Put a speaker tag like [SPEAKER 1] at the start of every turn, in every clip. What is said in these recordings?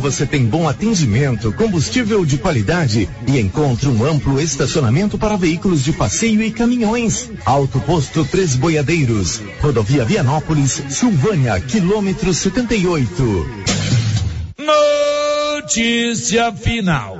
[SPEAKER 1] Você tem bom atendimento, combustível de qualidade e encontra um amplo estacionamento para veículos de passeio e caminhões. Alto Posto Três Boiadeiros, Rodovia Vianópolis, Silvânia, quilômetro 78.
[SPEAKER 2] Notícia final.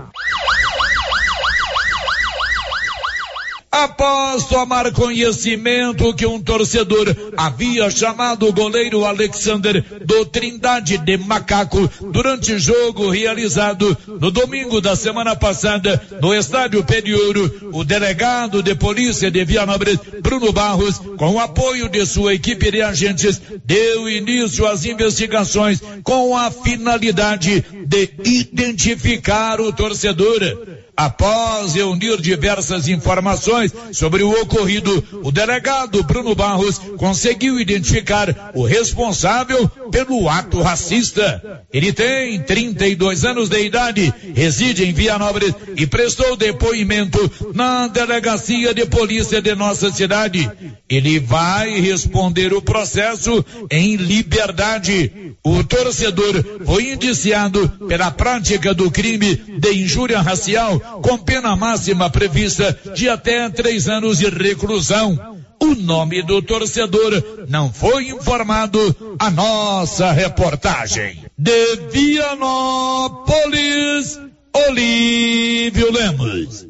[SPEAKER 2] Após tomar conhecimento que um torcedor havia chamado o goleiro Alexander do Trindade de Macaco durante jogo realizado no domingo da semana passada no estádio Periouro, o delegado de polícia de Vianópolis, Bruno Barros, com o apoio de sua equipe de agentes, deu início às investigações com a finalidade de identificar o torcedor. Após reunir diversas informações sobre o ocorrido, o delegado Bruno Barros conseguiu identificar o responsável pelo ato racista. Ele tem 32 anos de idade, reside em Vianópolis e prestou depoimento na delegacia de polícia de nossa cidade. Ele vai responder o processo em liberdade. O torcedor foi indiciado pela prática do crime de injúria racial com pena máxima prevista de até três anos de reclusão. O nome do torcedor não foi informado a nossa reportagem. De Vianópolis, Olívio Lemos.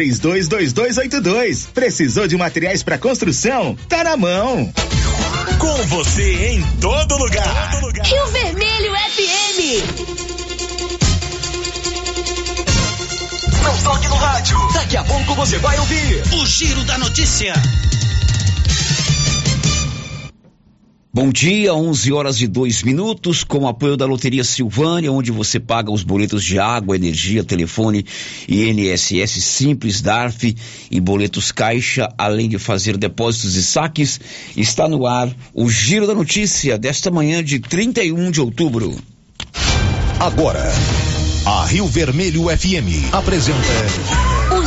[SPEAKER 3] 322282. Precisou de materiais para construção? Tá na mão.
[SPEAKER 4] Com você em todo lugar. Todo lugar.
[SPEAKER 5] Rio Vermelho FM.
[SPEAKER 4] Não toque no rádio. Daqui a pouco você vai ouvir o Giro da Notícia.
[SPEAKER 6] Bom dia, 11 horas e 2 minutos, com o apoio da Loteria Silvânia, onde você paga os boletos de água, energia, telefone INSS Simples, DARF e boletos Caixa, além de fazer depósitos e saques. Está no ar o Giro da Notícia desta manhã de 31 de outubro.
[SPEAKER 1] Agora, a Rio Vermelho FM apresenta.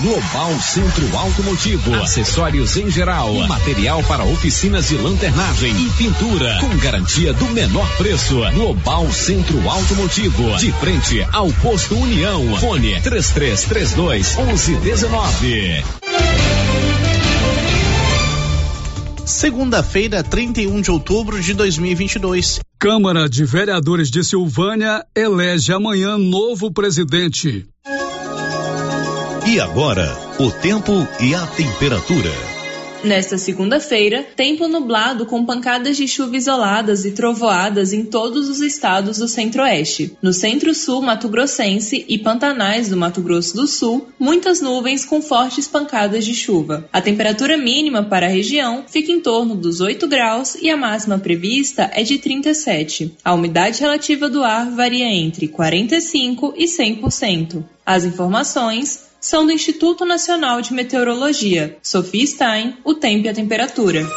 [SPEAKER 7] Global Centro Automotivo. Acessórios em geral. Material para oficinas de lanternagem e pintura. Com garantia do menor preço. Global Centro Automotivo. De frente ao posto União. Fone 3332 1119.
[SPEAKER 8] Segunda-feira, 31 de outubro de 2022.
[SPEAKER 9] Câmara de Vereadores de Silvânia elege amanhã novo presidente.
[SPEAKER 1] E agora, o tempo e a temperatura.
[SPEAKER 10] Nesta segunda-feira, tempo nublado com pancadas de chuva isoladas e trovoadas em todos os estados do Centro-Oeste. No Centro-Sul Mato Grossense e Pantanais do Mato Grosso do Sul, muitas nuvens com fortes pancadas de chuva. A temperatura mínima para a região fica em torno dos 8 graus e a máxima prevista é de 37. A umidade relativa do ar varia entre 45 e 100%. As informações são do Instituto Nacional de Meteorologia. Sofia Stein, o tempo e a temperatura.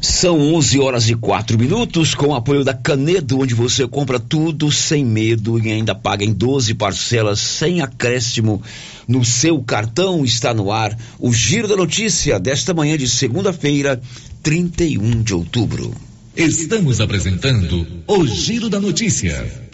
[SPEAKER 6] São 11 horas e 4 minutos, com o apoio da Canedo, onde você compra tudo sem medo e ainda paga em 12 parcelas sem acréscimo no seu cartão. Está no ar o Giro da Notícia desta manhã de segunda-feira, 31 de outubro.
[SPEAKER 7] Estamos apresentando o Giro da Notícia.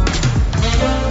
[SPEAKER 11] Thank you.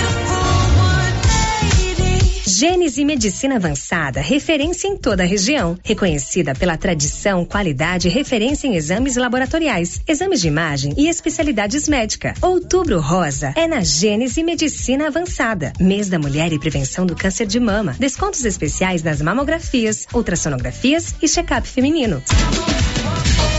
[SPEAKER 12] Gênese Medicina Avançada, referência em toda a região. Reconhecida pela tradição, qualidade e referência em exames laboratoriais, exames de imagem e especialidades médicas. Outubro Rosa é na Gênese Medicina Avançada. Mês da Mulher e Prevenção do Câncer de Mama. Descontos especiais nas mamografias, ultrassonografias e check-up feminino.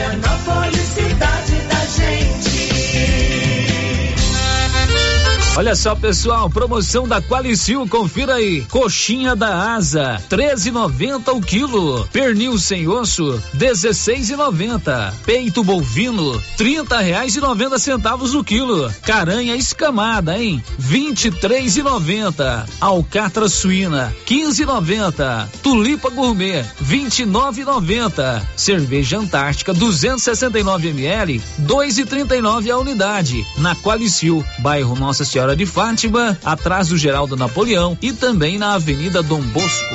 [SPEAKER 13] Vianópolis, cidade da gente.
[SPEAKER 14] Olha só, pessoal, promoção da Qualicil, confira aí. Coxinha da Asa, 13,90 o quilo. Pernil sem osso, 16,90. Peito bovino, 30 reais e 90 centavos o quilo. Caranha escamada, hein? 23,90. Alcatra suína, 15,90. Tulipa gourmet, 29,90. Cerveja Antártica, 269 ml, 2,39 a unidade. Na Qualicil, bairro Nossa Senhora de Fátima, atrás do Geraldo Napoleão e também na Avenida Dom Bosco.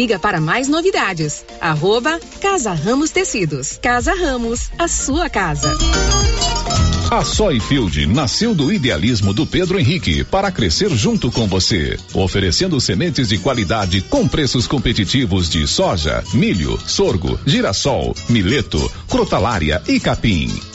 [SPEAKER 5] Siga para mais novidades. Arroba Casa Ramos Tecidos. Casa Ramos, a sua casa.
[SPEAKER 15] A Soyfield nasceu do idealismo do Pedro Henrique para crescer junto com você, oferecendo sementes de qualidade com preços competitivos de soja, milho, sorgo, girassol, mileto, crotalária e capim.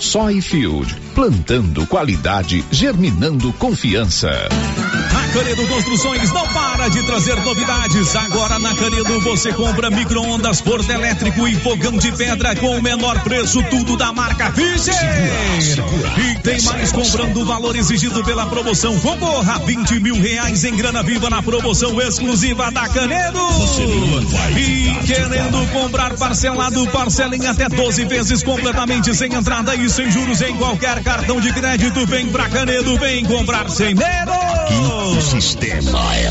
[SPEAKER 15] Soyfield, plantando qualidade, germinando confiança.
[SPEAKER 16] A Canedo Construções não para de trazer novidades. Agora na Canedo você compra micro-ondas, forno elétrico e fogão de pedra com o menor preço, tudo da marca Fischer. E tem mais comprando o valor exigido pela promoção. Concorra a 20 mil reais em grana viva na promoção exclusiva da Canedo. E querendo comprar parcelado, parcela em até 12 vezes completamente sem entrada e sem juros em qualquer cartão de crédito. Vem pra Canedo, vem comprar sem medo.
[SPEAKER 17] O sistema é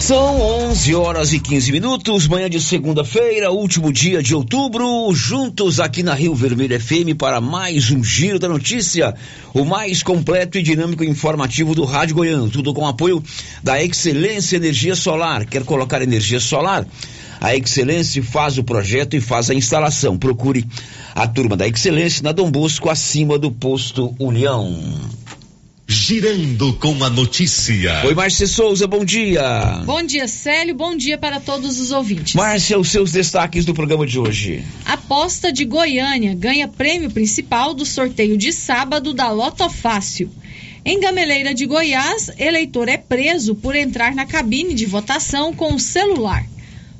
[SPEAKER 6] São 11 horas e 15 minutos, manhã de segunda-feira, último dia de outubro, juntos aqui na Rio Vermelho FM para mais um Giro da Notícia, o mais completo e dinâmico informativo do Rádio Goiano, tudo com apoio da Excelência Energia Solar. Quer colocar energia solar? A Excelência faz o projeto e faz a instalação. Procure a turma da Excelência na Dom Bosco, acima do posto União.
[SPEAKER 18] Girando com a notícia.
[SPEAKER 6] Oi, Márcia Souza, bom dia.
[SPEAKER 19] Bom dia, Célio. Bom dia para todos os ouvintes.
[SPEAKER 6] Márcia, os seus destaques do programa de hoje.
[SPEAKER 19] Aposta de Goiânia ganha prêmio principal do sorteio de sábado da Loto Fácil. Em Gameleira de Goiás, eleitor é preso por entrar na cabine de votação com o celular.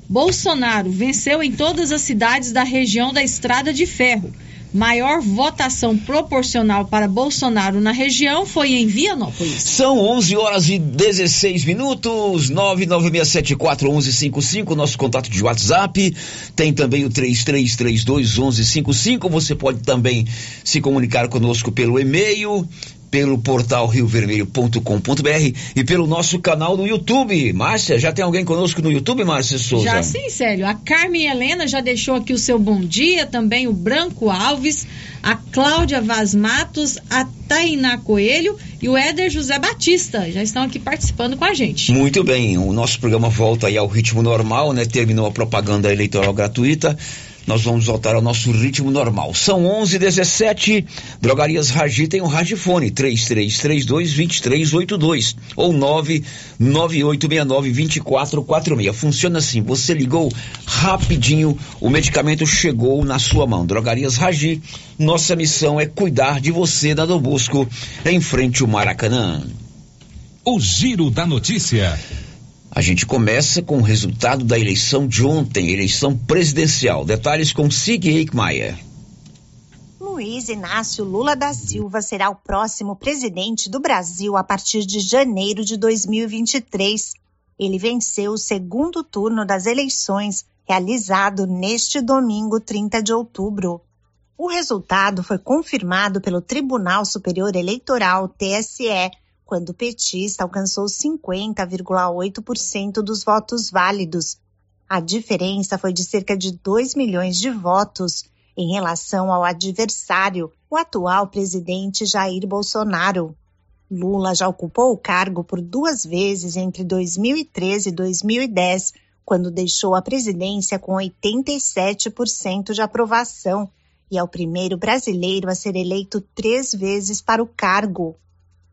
[SPEAKER 19] Bolsonaro venceu em todas as cidades da região da Estrada de Ferro. Maior votação proporcional para Bolsonaro na região foi em Vianópolis.
[SPEAKER 6] São 11 horas e 16 minutos, 996741155, nosso contato de WhatsApp. Tem também o 33321155. Você pode também se comunicar conosco pelo e-mail pelo portal riovermelho.com.br e pelo nosso canal no YouTube. Márcia, já tem alguém conosco no YouTube, Márcia Souza?
[SPEAKER 19] Já sim, Célio. A Carmen Helena já deixou aqui o seu bom dia, também o Branco Alves, a Cláudia Vaz Matos, a Tainá Coelho e o Éder José Batista. Já estão aqui participando com a gente.
[SPEAKER 6] Muito bem, o nosso programa volta aí ao ritmo normal, né? Terminou a propaganda eleitoral gratuita nós vamos voltar ao nosso ritmo normal. São 11 17 Drogarias Ragi tem o um Ragifone 3332 2382 ou 99869 2446. Funciona assim, você ligou rapidinho, o medicamento chegou na sua mão. Drogarias Ragi, nossa missão é cuidar de você da Dom Bosco em frente ao Maracanã.
[SPEAKER 16] O Giro da Notícia.
[SPEAKER 6] A gente começa com o resultado da eleição de ontem, eleição presidencial. Detalhes com Sig Eichmeier.
[SPEAKER 20] Luiz Inácio Lula da Silva será o próximo presidente do Brasil a partir de janeiro de 2023. Ele venceu o segundo turno das eleições, realizado neste domingo, 30 de outubro. O resultado foi confirmado pelo Tribunal Superior Eleitoral, TSE, quando o petista alcançou 50,8% dos votos válidos. A diferença foi de cerca de 2 milhões de votos em relação ao adversário, o atual presidente Jair Bolsonaro. Lula já ocupou o cargo por duas vezes entre 2013 e 2010, quando deixou a presidência com 87% de aprovação e é o primeiro brasileiro a ser eleito três vezes para o cargo.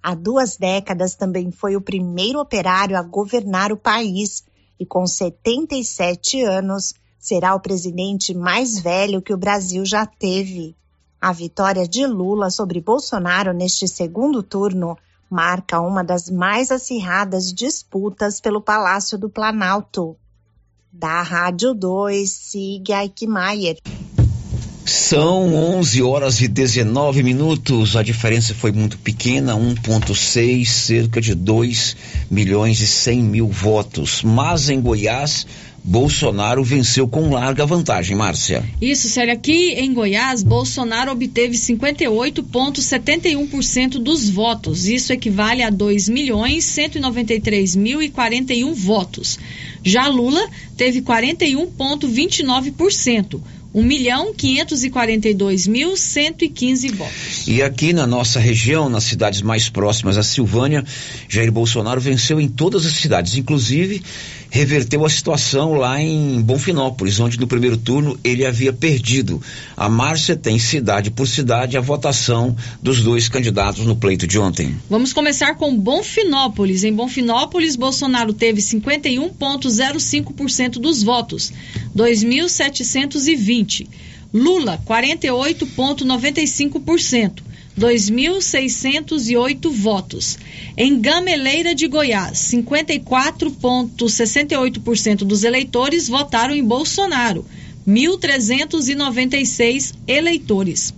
[SPEAKER 20] Há duas décadas também foi o primeiro operário a governar o país e, com 77 anos, será o presidente mais velho que o Brasil já teve. A vitória de Lula sobre Bolsonaro neste segundo turno marca uma das mais acirradas disputas pelo Palácio do Planalto. Da Rádio 2, siga Eichmeier.
[SPEAKER 6] São 11 horas e 19 minutos. A diferença foi muito pequena, 1,6, cerca de 2 milhões e 100 mil votos. Mas em Goiás, Bolsonaro venceu com larga vantagem, Márcia.
[SPEAKER 19] Isso, Célia. Aqui em Goiás, Bolsonaro obteve 58,71% dos votos. Isso equivale a 2 milhões 193 mil e 41 votos. Já Lula teve 41,29%. 1 milhão 542 mil 115 votos.
[SPEAKER 6] E aqui na nossa região, nas cidades mais próximas à Silvânia, Jair Bolsonaro venceu em todas as cidades, inclusive reverteu a situação lá em Bonfinópolis, onde no primeiro turno ele havia perdido. A Márcia tem cidade por cidade a votação dos dois candidatos no pleito de ontem.
[SPEAKER 19] Vamos começar com Bonfinópolis. Em Bonfinópolis, Bolsonaro teve 51,05% dos votos, 2.720. Lula, 48,95%. 2.608 votos. Em Gameleira de Goiás, 54,68% dos eleitores votaram em Bolsonaro, 1.396 eleitores.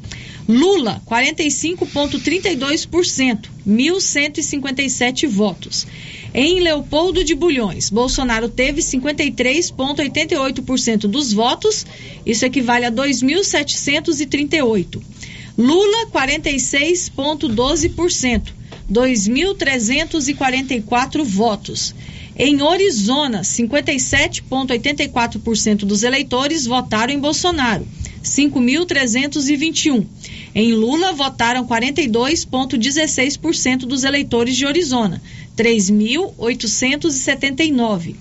[SPEAKER 19] Lula, 45,32%, 1.157 votos. Em Leopoldo de Bulhões, Bolsonaro teve 53,88% dos votos, isso equivale a 2.738. Lula, 46,12%, 2.344 votos. Em Orizona, 57,84% dos eleitores votaram em Bolsonaro, 5.321. Em Lula, votaram 42,16% dos eleitores de Orizona, 3.879.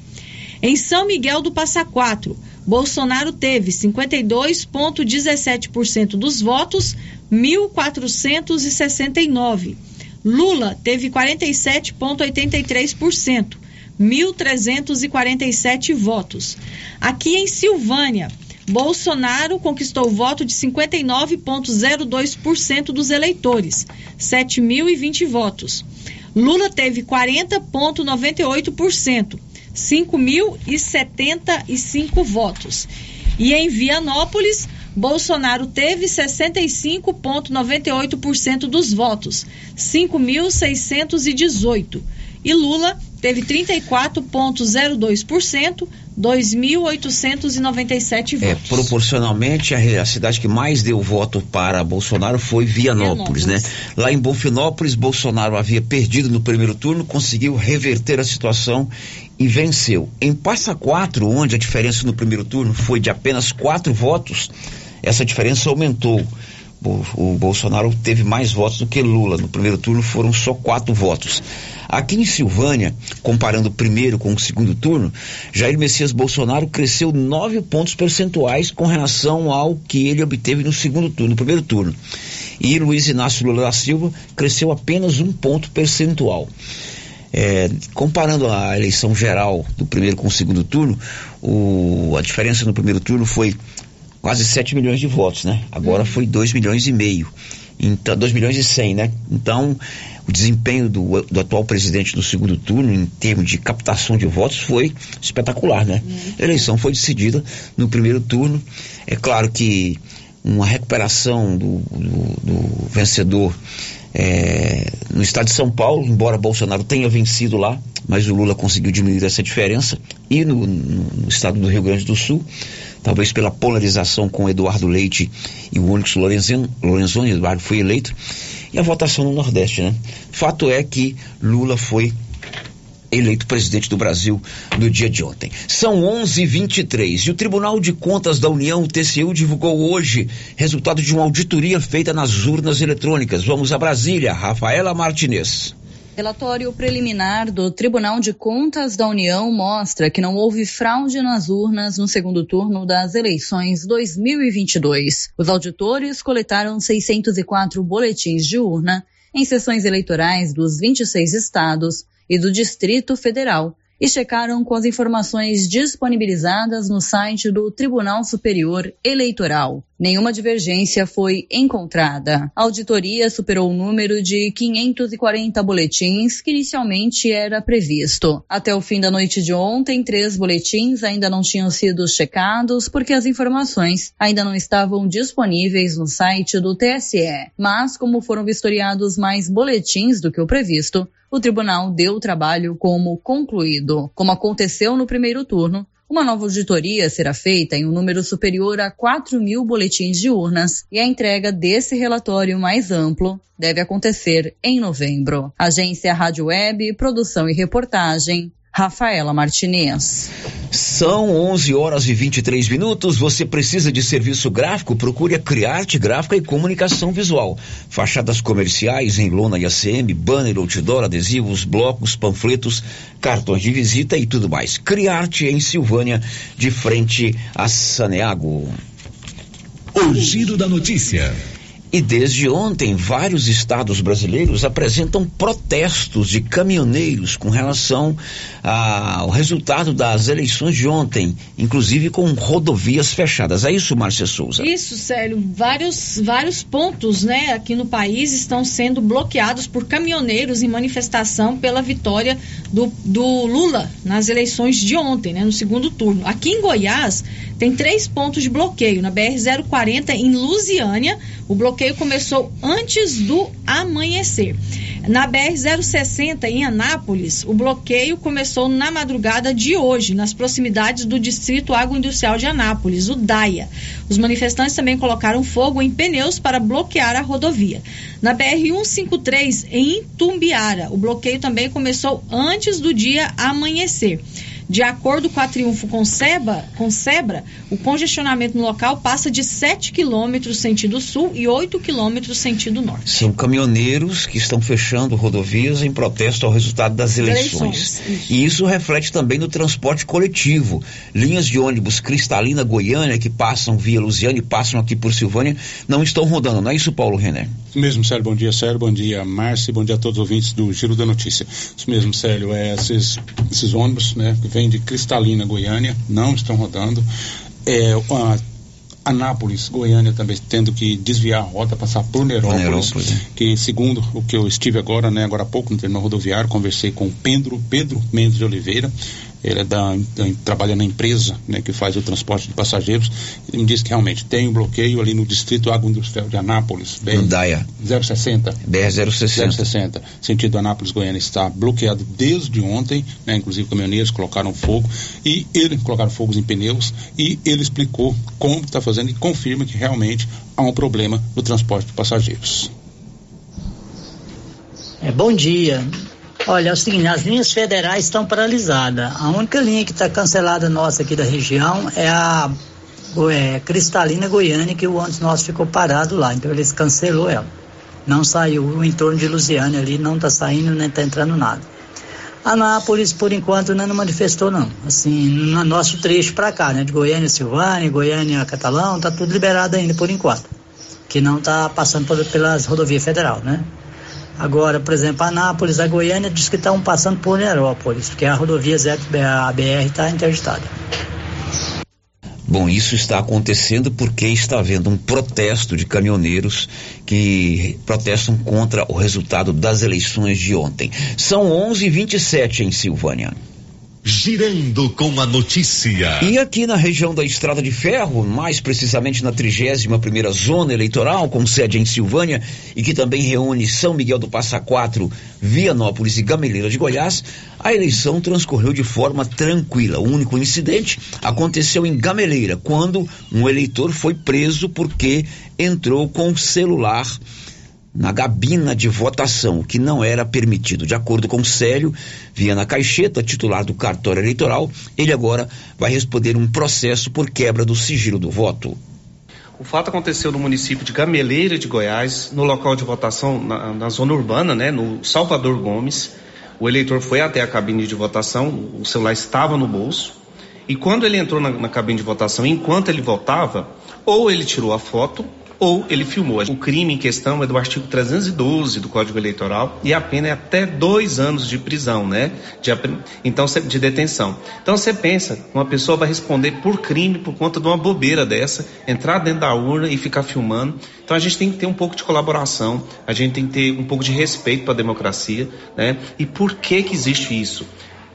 [SPEAKER 19] Em São Miguel do Passa Quatro, Bolsonaro teve 52,17% dos votos, 1.469. Lula teve 47,83%, 1.347 votos. Aqui em Silvânia, Bolsonaro conquistou o voto de 59,02% dos eleitores, 7.020 votos. Lula teve 40,98%, 5.075 votos. E em Vianópolis, Bolsonaro teve 65,98% dos votos, 5.618. E Lula teve 34,02%, 2.897 votos.
[SPEAKER 6] É, proporcionalmente, a, a, cidade que mais deu voto para Bolsonaro foi Vianópolis, Vianópolis, né? Lá em Bonfinópolis, Bolsonaro havia perdido no primeiro turno, conseguiu reverter a situação e venceu. Em Passa Quatro, onde a diferença no primeiro turno foi de apenas quatro votos, essa diferença aumentou. O, Bolsonaro teve mais votos do que Lula. No primeiro turno foram só quatro votos. Aqui em Silvânia, comparando o primeiro com o segundo turno, Jair Messias Bolsonaro cresceu nove pontos percentuais com relação ao que ele obteve no segundo turno, no primeiro turno. E Luiz Inácio Lula da Silva cresceu apenas um ponto percentual. É, comparando a eleição geral do primeiro com o segundo turno, o, a diferença no primeiro turno foi quase 7 milhões de votos, né? Agora foi 2 milhões e meio. Então, 2 milhões e 100, né? Então, o desempenho do, do, atual presidente no segundo turno, em termos de captação de votos, foi espetacular, né? A eleição foi decidida no primeiro turno. É claro que uma recuperação do, do, do vencedor é, no estado de São Paulo, embora Bolsonaro tenha vencido lá, mas o Lula conseguiu diminuir essa diferença, e no, no, estado do Rio Grande do Sul, talvez pela polarização com Eduardo Leite e o Onyx Lorenzoni, Lorenzoni Eduardo foi eleito, e a votação no Nordeste, né? Fato é que Lula foi eleito presidente do Brasil no dia de ontem. São 11:23 e o Tribunal de Contas da União, o TCU, divulgou hoje resultado de uma auditoria feita nas urnas eletrônicas. Vamos a Brasília, Rafaela Martinez.
[SPEAKER 21] Relatório preliminar do Tribunal de Contas da União mostra que não houve fraude nas urnas no segundo turno das eleições 2022. Os auditores coletaram 604 boletins de urna em sessões eleitorais dos 26 estados e do Distrito Federal e checaram com as informações disponibilizadas no site do Tribunal Superior Eleitoral. Nenhuma divergência foi encontrada. A auditoria superou o número de 540 boletins que inicialmente era previsto. Até o fim da noite de ontem, três boletins ainda não tinham sido checados porque as informações ainda não estavam disponíveis no site do TSE. Mas, como foram vistoriados mais boletins do que o previsto, o tribunal deu o trabalho como concluído. Como aconteceu no primeiro turno, uma nova auditoria será feita em um número superior a 4 mil boletins de urnas e a entrega desse relatório mais amplo deve acontecer em novembro. Agência Rádio Web, produção e reportagem, Rafaela Martinez.
[SPEAKER 6] São 11 horas e 23 minutos. Você precisa de serviço gráfico? Procure a Criarte Gráfica e Comunicação Visual. Fachadas comerciais em lona e ACM, banner, outdoor, adesivos, blocos, panfletos, cartões de visita e tudo mais. Criarte em Silvânia, de frente a Saneago.
[SPEAKER 22] O giro da notícia.
[SPEAKER 6] E desde ontem, vários estados brasileiros apresentam protestos de caminhoneiros com relação ao resultado das eleições de ontem, inclusive com rodovias fechadas. É isso, Márcia Souza?
[SPEAKER 19] Isso, Célio. Vários, vários pontos né, aqui no país estão sendo bloqueados por caminhoneiros em manifestação pela vitória do, do Lula nas eleições de ontem, né, no segundo turno. Aqui em Goiás, tem três pontos de bloqueio. Na BR-040, em Lusiânia, o bloqueio começou antes do amanhecer. Na BR-060, em Anápolis, o bloqueio começou na madrugada de hoje, nas proximidades do Distrito Agroindustrial de Anápolis, o DAIA. Os manifestantes também colocaram fogo em pneus para bloquear a rodovia. Na BR-153, em Itumbiara, o bloqueio também começou antes do dia amanhecer. De acordo com a Triunfo com, Seba, com Sebra, o congestionamento no local passa de 7 quilômetros sentido sul e 8 quilômetros sentido norte.
[SPEAKER 6] São caminhoneiros que estão fechando rodovias em protesto ao resultado das eleições. eleições isso. E isso reflete também no transporte coletivo. Linhas de ônibus Cristalina, Goiânia, que passam via Lusiana e passam aqui por Silvânia, não estão rodando, não é isso, Paulo René?
[SPEAKER 23] Isso mesmo, Sérgio. Bom dia, Sérgio. Bom dia, Márcia. Bom dia a todos os ouvintes do Giro da Notícia. Isso mesmo, Sérgio. É, esses, esses ônibus, né, que vêm de Cristalina, Goiânia, não estão rodando. É, a Anápolis, Goiânia também tendo que desviar a rota, passar por Nerópolis, Nerópolis, é. que segundo o que eu estive agora, né, agora há pouco no terminal rodoviário, conversei com Pedro, Pedro Mendes de Oliveira, ele é da, da, trabalha na empresa né, que faz o transporte de passageiros. Ele me disse que realmente tem um bloqueio ali no distrito agroindustrial de Anápolis, BR 060.
[SPEAKER 6] BR 060.
[SPEAKER 23] 060. Sentido Anápolis, Goiânia, está bloqueado desde ontem, né, inclusive caminhoneiros colocaram fogo e ele colocaram fogos em pneus e ele explicou como está fazendo e confirma que realmente há um problema no transporte de passageiros.
[SPEAKER 24] É, bom dia. Olha, é o seguinte, as linhas federais estão paralisadas. A única linha que está cancelada nossa aqui da região é a é, Cristalina Goiânia, que o ônibus nosso ficou parado lá, então eles cancelou ela. Não saiu o entorno de Lusiânia ali, não está saindo nem está entrando nada. Anápolis, por enquanto, não manifestou, não. Assim, no nosso trecho para cá, né? De Goiânia, Silvânia, Goiânia, Catalão, tá tudo liberado ainda por enquanto. Que não está passando por, pelas rodovias federal, né? Agora, por exemplo, Anápolis, a Goiânia diz que estão passando por Nerópolis, porque a rodovia ZBR está interditada.
[SPEAKER 6] Bom, isso está acontecendo porque está havendo um protesto de caminhoneiros que protestam contra o resultado das eleições de ontem. São 11:27 em Silvânia.
[SPEAKER 22] Girando com a notícia.
[SPEAKER 6] E aqui na região da Estrada de Ferro, mais precisamente na 31 primeira zona eleitoral, com sede em Silvânia e que também reúne São Miguel do Passa Quatro, Vianópolis e Gameleira de Goiás, a eleição transcorreu de forma tranquila. O único incidente aconteceu em Gameleira, quando um eleitor foi preso porque entrou com celular na gabina de votação, o que não era permitido. De acordo com Célio Viana Caixeta, titular do cartório eleitoral, ele agora vai responder um processo por quebra do sigilo do voto.
[SPEAKER 25] O fato aconteceu no município de Gameleira de Goiás, no local de votação na, na zona urbana, né, no Salvador Gomes. O eleitor foi até a cabine de votação, o celular estava no bolso, e quando ele entrou na, na cabine de votação, enquanto ele votava, ou ele tirou a foto ou ele filmou. O crime em questão é do artigo 312 do Código Eleitoral e a pena é até dois anos de prisão, né? De, então, de detenção. Então você pensa, uma pessoa vai responder por crime por conta de uma bobeira dessa, entrar dentro da urna e ficar filmando. Então a gente tem que ter um pouco de colaboração, a gente tem que ter um pouco de respeito para a democracia, né? E por que que existe isso?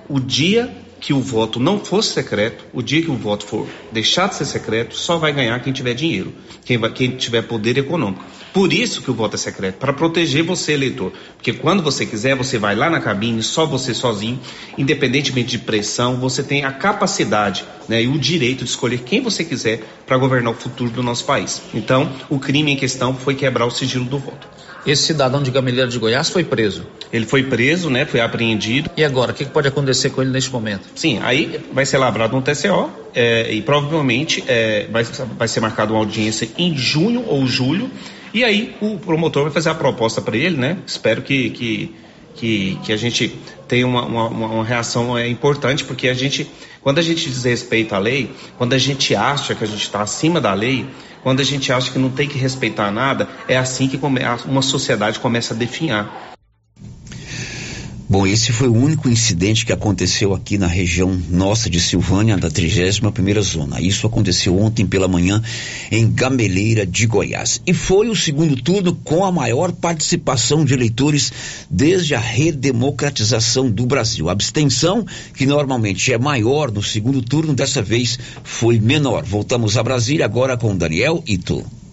[SPEAKER 25] O dia que o voto não fosse secreto, o dia que o voto for deixar de ser secreto, só vai ganhar quem tiver dinheiro, quem, vai, quem tiver poder econômico. Por isso que o voto é secreto, para proteger você, eleitor. Porque quando você quiser, você vai lá na cabine, só você sozinho, independentemente de pressão, você tem a capacidade né, e o direito de escolher quem você quiser para governar o futuro do nosso país. Então, o crime em questão foi quebrar o sigilo do voto.
[SPEAKER 26] Esse cidadão de Gameleira de Goiás foi preso.
[SPEAKER 25] Ele foi preso, né? Foi apreendido.
[SPEAKER 26] E agora, o que pode acontecer com ele neste momento?
[SPEAKER 25] Sim, aí vai ser lavrado um TCO é, e provavelmente é, vai, vai ser marcada uma audiência em junho ou julho. E aí o promotor vai fazer a proposta para ele, né? Espero que, que, que, que a gente tenha uma, uma, uma reação é, importante, porque a gente, quando a gente desrespeita a lei, quando a gente acha que a gente está acima da lei, quando a gente acha que não tem que respeitar nada, é assim que uma sociedade começa a definhar.
[SPEAKER 6] Bom, esse foi o único incidente que aconteceu aqui na região nossa de Silvânia, da 31ª zona. Isso aconteceu ontem pela manhã em Gameleira de Goiás. E foi o segundo turno com a maior participação de eleitores desde a redemocratização do Brasil. A abstenção, que normalmente é maior no segundo turno, dessa vez foi menor. Voltamos a Brasília agora com Daniel Ito.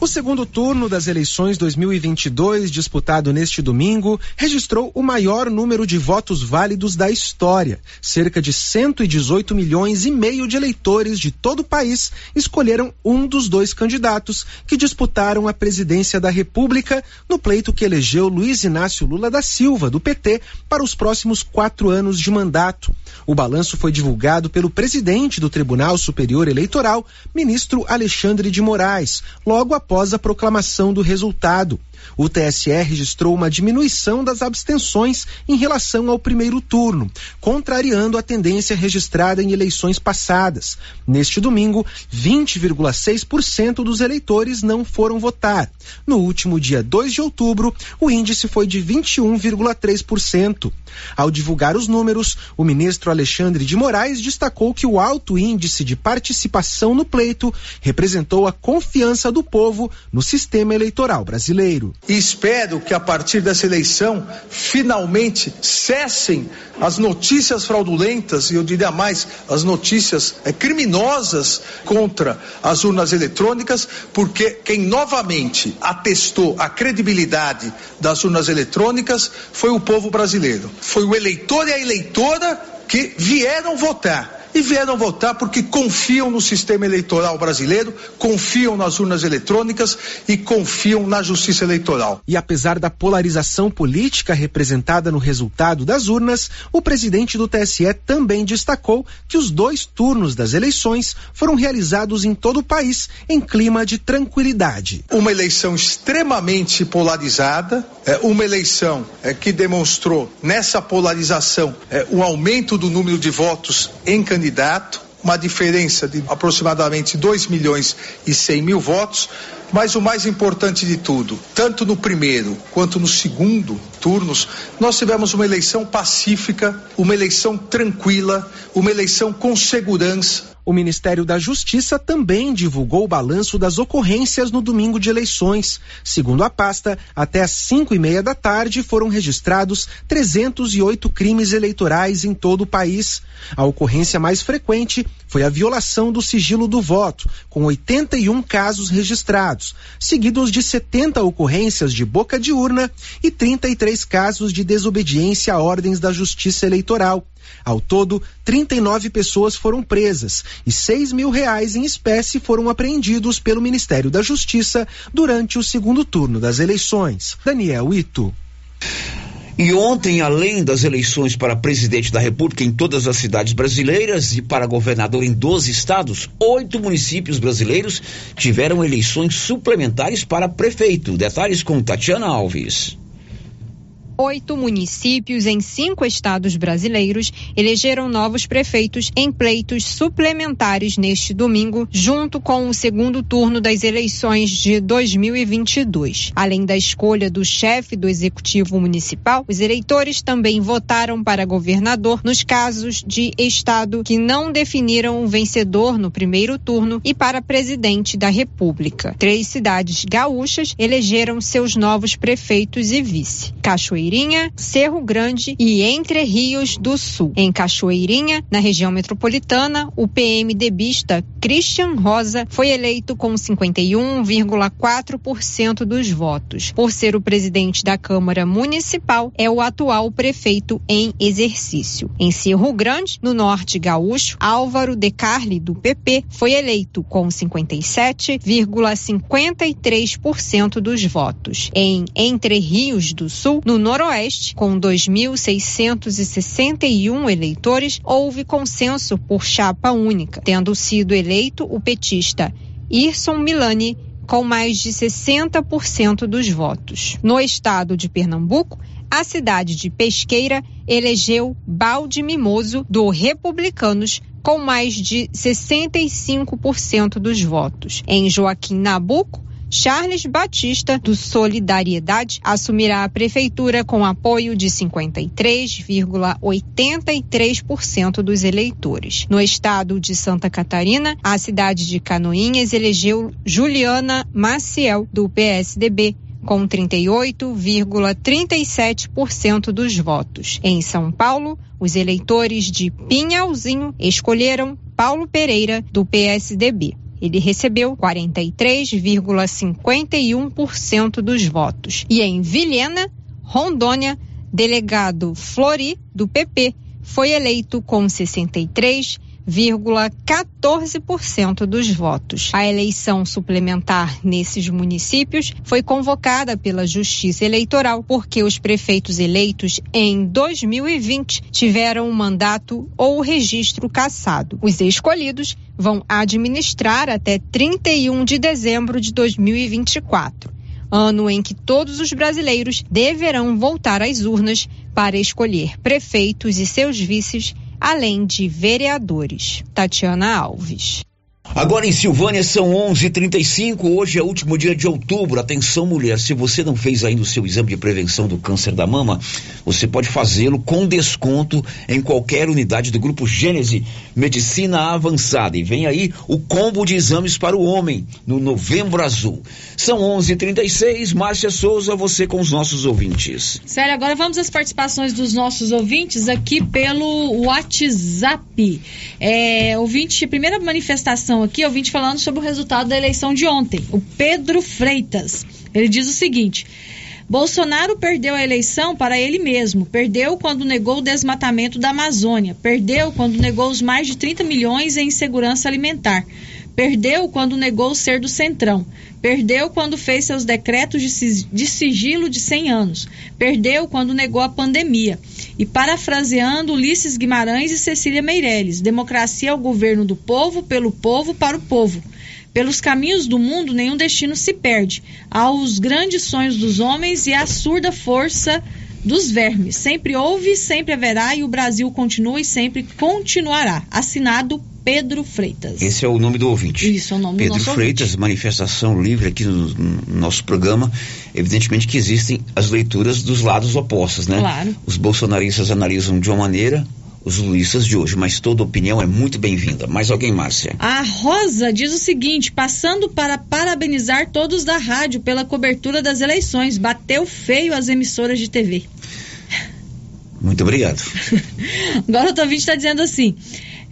[SPEAKER 27] O segundo turno das eleições 2022, disputado neste domingo, registrou o maior número de votos válidos da história. Cerca de 118 milhões e meio de eleitores de todo o país escolheram um dos dois candidatos que disputaram a presidência da República no pleito que elegeu Luiz Inácio Lula da Silva, do PT, para os próximos quatro anos de mandato. O balanço foi divulgado pelo presidente do Tribunal Superior Eleitoral, ministro Alexandre de Moraes, logo após após a proclamação do resultado. O TSE registrou uma diminuição das abstenções em relação ao primeiro turno, contrariando a tendência registrada em eleições passadas. Neste domingo, 20,6% dos eleitores não foram votar. No último dia 2 de outubro, o índice foi de 21,3%. Ao divulgar os números, o ministro Alexandre de Moraes destacou que o alto índice de participação no pleito representou a confiança do povo no sistema eleitoral brasileiro
[SPEAKER 28] e espero que a partir dessa eleição finalmente cessem as notícias fraudulentas e eu diria mais as notícias é, criminosas contra as urnas eletrônicas, porque quem novamente atestou a credibilidade das urnas eletrônicas foi o povo brasileiro, foi o eleitor e a eleitora que vieram votar e vieram votar porque confiam no sistema eleitoral brasileiro, confiam nas urnas eletrônicas e confiam na justiça eleitoral.
[SPEAKER 27] E apesar da polarização política representada no resultado das urnas, o presidente do TSE também destacou que os dois turnos das eleições foram realizados em todo o país em clima de tranquilidade.
[SPEAKER 28] Uma eleição extremamente polarizada, é, uma eleição é, que demonstrou nessa polarização é, um aumento do número de votos em candidatos candidato, uma diferença de aproximadamente 2 milhões e 100 mil votos, mas o mais importante de tudo, tanto no primeiro quanto no segundo turnos, nós tivemos uma eleição pacífica, uma eleição tranquila, uma eleição com segurança,
[SPEAKER 27] o Ministério da Justiça também divulgou o balanço das ocorrências no domingo de eleições. Segundo a pasta, até às cinco e meia da tarde foram registrados 308 crimes eleitorais em todo o país. A ocorrência mais frequente foi a violação do sigilo do voto, com 81 casos registrados, seguidos de 70 ocorrências de boca de urna e 33 casos de desobediência a ordens da Justiça Eleitoral. Ao todo, 39 pessoas foram presas e 6 mil reais em espécie foram apreendidos pelo Ministério da Justiça durante o segundo turno das eleições. Daniel Ito.
[SPEAKER 6] E ontem, além das eleições para presidente da República em todas as cidades brasileiras e para governador em 12 estados, oito municípios brasileiros tiveram eleições suplementares para prefeito. Detalhes com Tatiana Alves.
[SPEAKER 29] Oito municípios em cinco estados brasileiros elegeram novos prefeitos em pleitos suplementares neste domingo, junto com o segundo turno das eleições de 2022. Além da escolha do chefe do executivo municipal, os eleitores também votaram para governador nos casos de estado que não definiram o vencedor no primeiro turno e para presidente da República. Três cidades gaúchas elegeram seus novos prefeitos e vice. Cachoeira Cachoeirinha, Cerro Grande e Entre Rios do Sul. Em Cachoeirinha, na região metropolitana, o PMDBista Christian Rosa foi eleito com 51,4% dos votos. Por ser o presidente da Câmara Municipal, é o atual prefeito em exercício. Em Cerro Grande, no norte gaúcho, Álvaro De Carli, do PP, foi eleito com 57,53% dos votos. Em Entre Rios do Sul, no noroeste, Noroeste, com 2.661 eleitores, houve consenso por chapa única, tendo sido eleito o petista Irson Milani com mais de 60% dos votos. No estado de Pernambuco, a cidade de Pesqueira elegeu Balde Mimoso do Republicanos com mais de 65% dos votos. Em Joaquim Nabuco, Charles Batista, do Solidariedade, assumirá a prefeitura com apoio de 53,83% dos eleitores. No estado de Santa Catarina, a cidade de Canoinhas elegeu Juliana Maciel, do PSDB, com 38,37% dos votos. Em São Paulo, os eleitores de Pinhalzinho escolheram Paulo Pereira, do PSDB. Ele recebeu 43,51% dos votos. E em Vilhena, Rondônia, delegado Flori, do PP, foi eleito com 63 0,14% dos votos. A eleição suplementar nesses municípios foi convocada pela Justiça Eleitoral porque os prefeitos eleitos em 2020 tiveram um mandato ou registro cassado. Os escolhidos vão administrar até 31 de dezembro de 2024 ano em que todos os brasileiros deverão voltar às urnas para escolher prefeitos e seus vices além de vereadores. Tatiana Alves.
[SPEAKER 6] Agora em Silvânia são 11:35. Hoje é o último dia de outubro. Atenção, mulher, se você não fez ainda o seu exame de prevenção do câncer da mama, você pode fazê-lo com desconto em qualquer unidade do grupo Gênese Medicina Avançada. E vem aí o combo de exames para o homem no Novembro Azul. São 11:36. Márcia Souza, você com os nossos ouvintes.
[SPEAKER 19] Sério, agora vamos às participações dos nossos ouvintes aqui pelo WhatsApp. É, ouvinte, primeira manifestação aqui, ouvinte falando sobre o resultado da eleição de ontem. O Pedro Freitas. Ele diz o seguinte. Bolsonaro perdeu a eleição para ele mesmo. Perdeu quando negou o desmatamento da Amazônia. Perdeu quando negou os mais de 30 milhões em segurança alimentar. Perdeu quando negou ser do Centrão. Perdeu quando fez seus decretos de sigilo de 100 anos. Perdeu quando negou a pandemia. E parafraseando Ulisses Guimarães e Cecília Meirelles, democracia é o governo do povo, pelo povo, para o povo. Pelos caminhos do mundo, nenhum destino se perde. Há os grandes sonhos dos homens e a surda força dos vermes. Sempre houve, sempre haverá e o Brasil continua e sempre continuará. Assinado Pedro Freitas.
[SPEAKER 6] Esse é o nome do ouvinte.
[SPEAKER 19] Isso, é o nome
[SPEAKER 6] Pedro
[SPEAKER 19] do nosso
[SPEAKER 6] Freitas,
[SPEAKER 19] ouvinte.
[SPEAKER 6] manifestação livre aqui no, no nosso programa. Evidentemente que existem as leituras dos lados opostos, né?
[SPEAKER 19] Claro.
[SPEAKER 6] Os bolsonaristas analisam de uma maneira, os lulistas de hoje, mas toda opinião é muito bem-vinda. Mais alguém, Márcia?
[SPEAKER 19] A Rosa diz o seguinte: passando para parabenizar todos da rádio pela cobertura das eleições. Bateu feio as emissoras de TV.
[SPEAKER 6] Muito obrigado.
[SPEAKER 19] Agora o ouvinte está dizendo assim.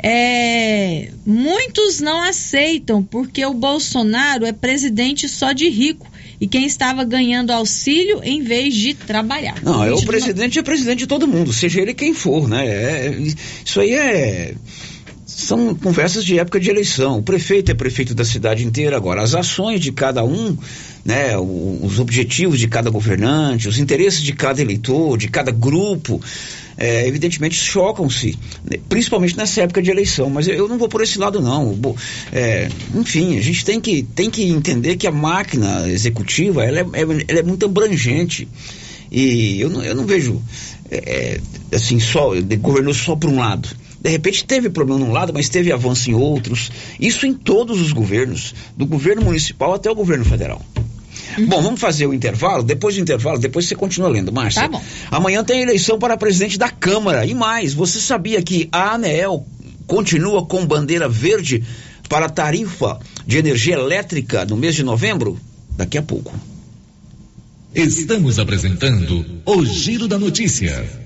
[SPEAKER 19] É, muitos não aceitam porque o Bolsonaro é presidente só de rico e quem estava ganhando auxílio em vez de trabalhar.
[SPEAKER 6] Não, é o presidente é presidente de todo mundo, seja ele quem for, né? É- isso aí é. São conversas de época de eleição. O prefeito é prefeito da cidade inteira. Agora, as ações de cada um, né, os objetivos de cada governante, os interesses de cada eleitor, de cada grupo, é, evidentemente chocam-se, né, principalmente nessa época de eleição. Mas eu, não vou por esse lado, não. É, enfim, a gente tem que, tem que entender que a máquina executiva ela é, é- ela é muito abrangente. E eu não, eu não vejo, é, é assim, só, governou só por um lado. De repente teve problema num lado, mas teve avanço em outros. Isso em todos os governos, do governo municipal até o governo federal. Uhum. Bom, vamos fazer o intervalo. Depois do intervalo, depois você continua lendo, Márcia.
[SPEAKER 19] Tá bom.
[SPEAKER 6] Amanhã tem eleição para presidente da Câmara. E mais, você sabia que a ANEEL continua com bandeira verde para a tarifa de energia elétrica no mês de novembro? Daqui a pouco.
[SPEAKER 22] Estamos apresentando o Giro da Notícia.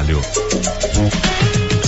[SPEAKER 22] trabalho.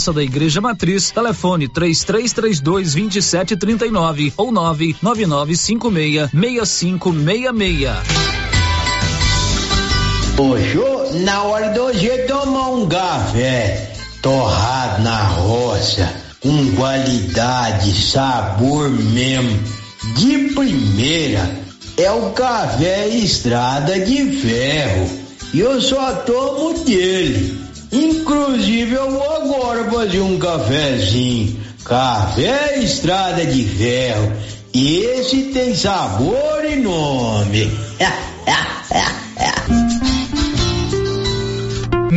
[SPEAKER 14] Praça da Igreja Matriz, telefone 3332 2739 ou 99956 6566.
[SPEAKER 30] Poxa, na hora do hoje tomar um café torrado na roça, com qualidade, sabor mesmo, de primeira, é o café Estrada de Ferro. E eu só tomo dele. Inclusive eu vou agora fazer um cafezinho. Café Estrada de Ferro. Esse tem sabor e nome.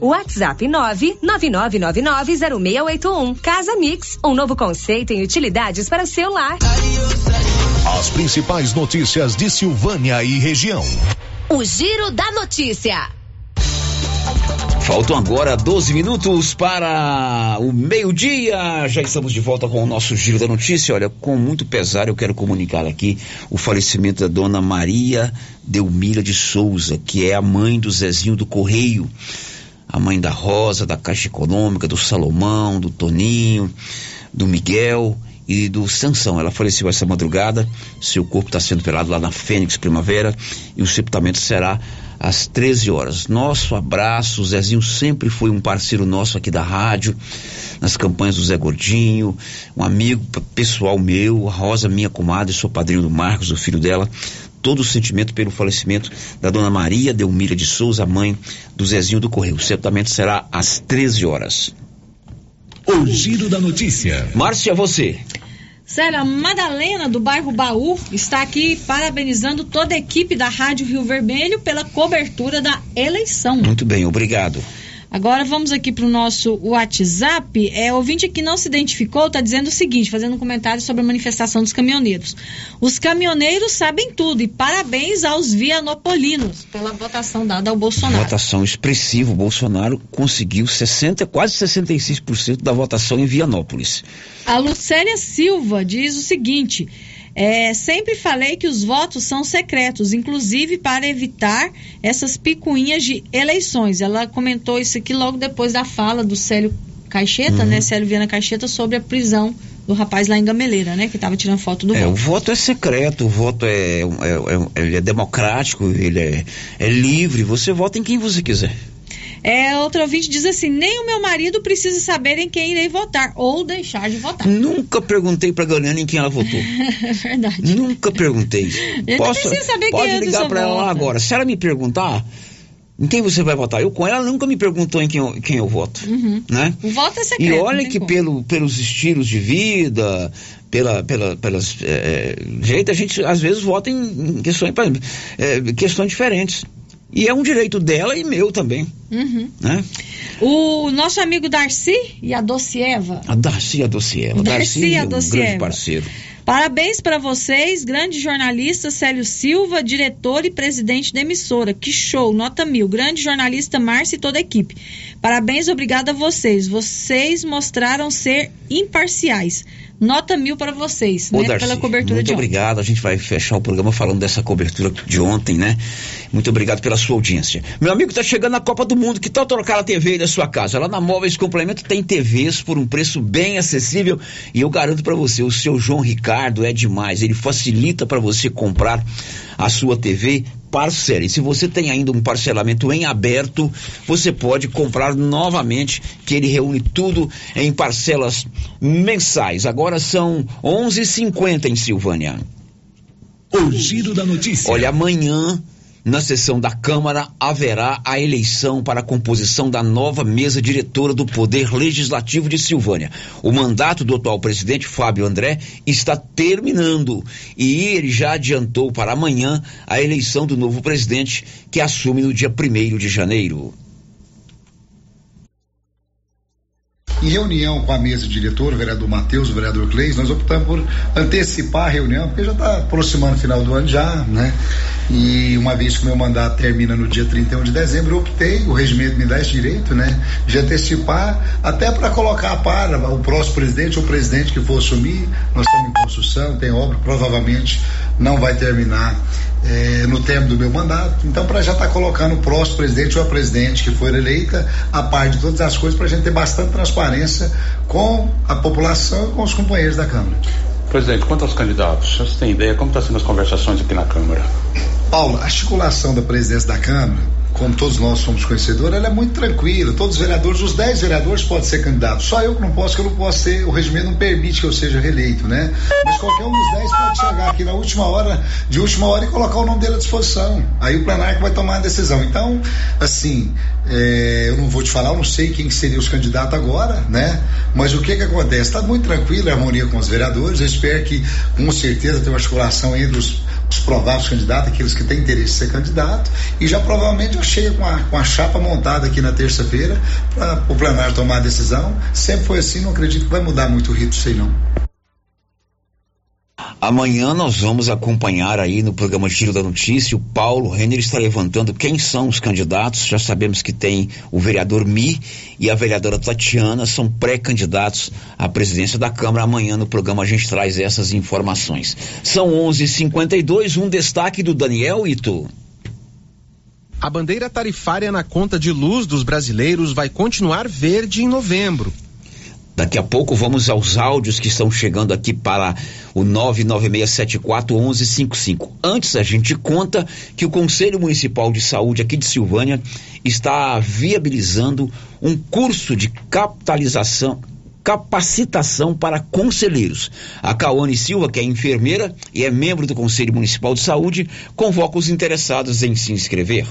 [SPEAKER 12] WhatsApp 999990681. Casa Mix, um novo conceito em utilidades para o seu lar.
[SPEAKER 15] As principais notícias de Silvânia e região.
[SPEAKER 31] O Giro da Notícia.
[SPEAKER 6] Faltam agora 12 minutos para o meio-dia. Já estamos de volta com o nosso Giro da Notícia. Olha, com muito pesar eu quero comunicar aqui o falecimento da dona Maria Delmira de Souza, que é a mãe do Zezinho do Correio a mãe da Rosa, da Caixa Econômica, do Salomão, do Toninho, do Miguel e do Sansão. Ela faleceu essa madrugada, seu corpo está sendo velado lá na Fênix Primavera e o sepultamento será às 13 horas. Nosso abraço, o Zezinho sempre foi um parceiro nosso aqui da rádio, nas campanhas do Zé Gordinho, um amigo pessoal meu, a Rosa, minha comadre, sou padrinho do Marcos, o filho dela todo o sentimento pelo falecimento da dona Maria Delmira de Souza, mãe do Zezinho do Correio. O sepultamento será às 13 horas.
[SPEAKER 15] O giro da notícia.
[SPEAKER 6] Márcia, você.
[SPEAKER 19] Sério, a Madalena do bairro Baú está aqui parabenizando toda a equipe da Rádio Rio Vermelho pela cobertura da eleição.
[SPEAKER 6] Muito bem, obrigado.
[SPEAKER 19] Agora vamos aqui para o nosso WhatsApp. É, o ouvinte que não se identificou está dizendo o seguinte, fazendo um comentário sobre a manifestação dos caminhoneiros. Os caminhoneiros sabem tudo e parabéns aos vianopolinos pela votação dada ao Bolsonaro.
[SPEAKER 6] Votação expressiva. O Bolsonaro conseguiu 60, quase 66% da votação em Vianópolis.
[SPEAKER 19] A Lucélia Silva diz o seguinte: é, sempre falei que os votos são secretos, inclusive para evitar essas picuinhas de eleições. Ela comentou isso aqui logo depois da fala do Célio Caixeta,
[SPEAKER 6] Uhum.
[SPEAKER 19] né? Célio Viana Caixeta, sobre a prisão do rapaz lá em Gameleira, né? Que estava tirando foto do
[SPEAKER 6] É, o
[SPEAKER 19] voto.
[SPEAKER 6] voto é secreto, o voto é, é, é- ele é democrático, ele é, é livre. Você vota em quem você quiser.
[SPEAKER 19] É, outro ouvinte diz assim: nem o meu marido precisa saber em quem irei votar ou deixar de votar.
[SPEAKER 6] Nunca perguntei pra Galiana em quem ela votou.
[SPEAKER 19] é verdade.
[SPEAKER 6] Nunca perguntei.
[SPEAKER 19] não precisa saber
[SPEAKER 6] pode
[SPEAKER 19] quem é
[SPEAKER 6] ligar pra ela agora. Se ela me perguntar em quem você vai votar, eu com ela ela nunca me perguntou em quem eu, quem eu voto,
[SPEAKER 19] Uhum.
[SPEAKER 6] né?
[SPEAKER 19] O voto é secreto.
[SPEAKER 6] E olha que
[SPEAKER 19] como.
[SPEAKER 6] pelo, pelos estilos de vida, pela, pela, pelas é, jeito, a gente às vezes vota em, questões, por exemplo, é, questões diferentes. E é um direito dela e meu também,
[SPEAKER 19] Uhum.
[SPEAKER 6] né?
[SPEAKER 19] O nosso amigo Darcy e a Docieva.
[SPEAKER 6] A Darcy e a Dociela.
[SPEAKER 19] Darcy
[SPEAKER 6] Darcy
[SPEAKER 19] e a
[SPEAKER 6] é um
[SPEAKER 19] Dociela.
[SPEAKER 6] grande parceiro.
[SPEAKER 19] Parabéns para vocês, grande jornalista Célio Silva, diretor e presidente da emissora. Que show, nota mil. Grande jornalista Márcia e toda a equipe. Parabéns, obrigada a vocês. Vocês mostraram ser imparciais. Nota mil para vocês,
[SPEAKER 6] Ô,
[SPEAKER 19] né?
[SPEAKER 6] Darcy,
[SPEAKER 19] pela cobertura
[SPEAKER 6] muito
[SPEAKER 19] de ontem.
[SPEAKER 6] obrigado. A gente vai fechar o programa falando dessa cobertura de ontem, né? Muito obrigado pela sua audiência. Meu amigo, tá chegando a Copa do Mundo. Que tal trocar a TV aí da sua casa? Lá na Móveis Complemento tem TVs por um preço bem acessível e eu garanto para você, o seu João Ricardo é demais. Ele facilita para você comprar a sua TV parcela. E se você tem ainda um parcelamento em aberto, você pode comprar novamente, que ele reúne tudo em parcelas mensais. Agora são 11:50 em Silvânia.
[SPEAKER 22] O giro da notícia.
[SPEAKER 6] Olha, amanhã, na sessão da Câmara, haverá a eleição para a composição da nova mesa diretora do Poder Legislativo de Silvânia. O mandato do atual presidente, Fábio André, está terminando e ele já adiantou para amanhã a eleição do novo presidente, que assume no dia 1 de janeiro.
[SPEAKER 32] Em reunião com a mesa diretora, o vereador Matheus, o vereador Cleis, nós optamos por antecipar a reunião, porque já está aproximando o final do ano já, né? E uma vez que o meu mandato termina no dia 31 de dezembro, eu optei, o regimento me dá esse direito, né? De antecipar, até para colocar a par o próximo presidente ou presidente que for assumir. Nós estamos em construção, tem obra, provavelmente não vai terminar eh, no termo do meu mandato. Então, para já estar colocando o próximo presidente ou a presidente que for eleita a par de todas as coisas, para a gente ter bastante transparência com a população e com os companheiros da Câmara.
[SPEAKER 33] Presidente, quanto aos candidatos, você tem ideia como estão sendo as conversações aqui na Câmara?
[SPEAKER 32] Paulo, a articulação da presidência da Câmara, como todos nós somos conhecedores, ela é muito tranquila. Todos os vereadores, os 10 vereadores podem ser candidatos. Só eu que não posso, que eu não posso ser, o regimento não permite que eu seja reeleito, né? Mas qualquer um dos 10 pode chegar aqui na última hora, de última hora, e colocar o nome dele à disposição. Aí o plenário vai tomar a decisão. Então, assim, é, eu não vou te falar, eu não sei quem que seria os candidatos agora, né? Mas o que que acontece? Está muito tranquilo a harmonia com os vereadores. Eu espero que, com certeza, tenha uma articulação entre os os prováveis candidatos, aqueles que têm interesse em ser candidato, e já provavelmente eu chego com a, com a chapa montada aqui na terça-feira para o plenário tomar a decisão. Sempre foi assim, não acredito que vai mudar muito o rito aí não.
[SPEAKER 6] Amanhã nós vamos acompanhar aí no programa Giro da Notícia. O Paulo Renner está levantando quem são os candidatos. Já sabemos que tem o vereador Mi e a vereadora Tatiana, são pré-candidatos à presidência da Câmara. Amanhã no programa a gente traz essas informações. São 11:52. Um destaque do Daniel Ito.
[SPEAKER 27] A bandeira tarifária na conta de luz dos brasileiros vai continuar verde em novembro.
[SPEAKER 6] Daqui a pouco vamos aos áudios que estão chegando aqui para o 996741155. Antes a gente conta que o Conselho Municipal de Saúde aqui de Silvânia está viabilizando um curso de capitalização capacitação para conselheiros. A Caone Silva, que é enfermeira e é membro do Conselho Municipal de Saúde, convoca os interessados em se inscrever.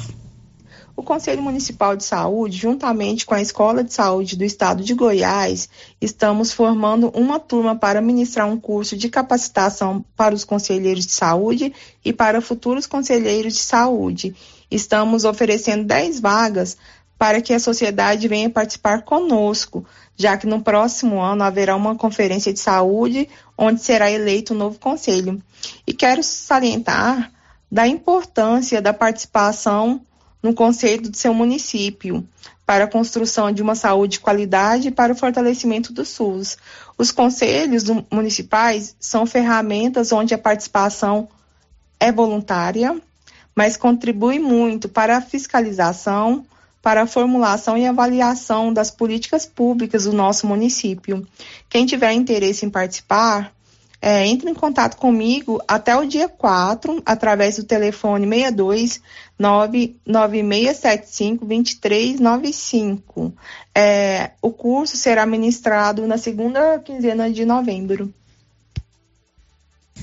[SPEAKER 34] O Conselho Municipal de Saúde, juntamente com a Escola de Saúde do Estado de Goiás, estamos formando uma turma para ministrar um curso de capacitação para os conselheiros de saúde e para futuros conselheiros de saúde. Estamos oferecendo 10 vagas para que a sociedade venha participar conosco, já que no próximo ano haverá uma conferência de saúde onde será eleito um novo conselho. E quero salientar da importância da participação no conselho do seu município para a construção de uma saúde de qualidade e para o fortalecimento do SUS. Os conselhos municipais são ferramentas onde a participação é voluntária, mas contribui muito para a fiscalização, para a formulação e avaliação das políticas públicas do nosso município. Quem tiver interesse em participar, é, entre em contato comigo até o dia 4, através do telefone 62 99675 2395. É, o curso será ministrado na segunda quinzena de novembro.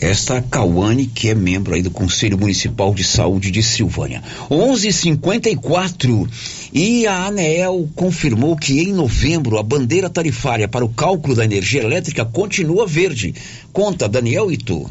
[SPEAKER 6] Esta Cauane, que é membro aí do Conselho Municipal de Saúde de Silvânia. 11:54 e a ANEEL confirmou que em novembro a bandeira tarifária para o cálculo da energia elétrica continua verde. Conta Daniel Itu.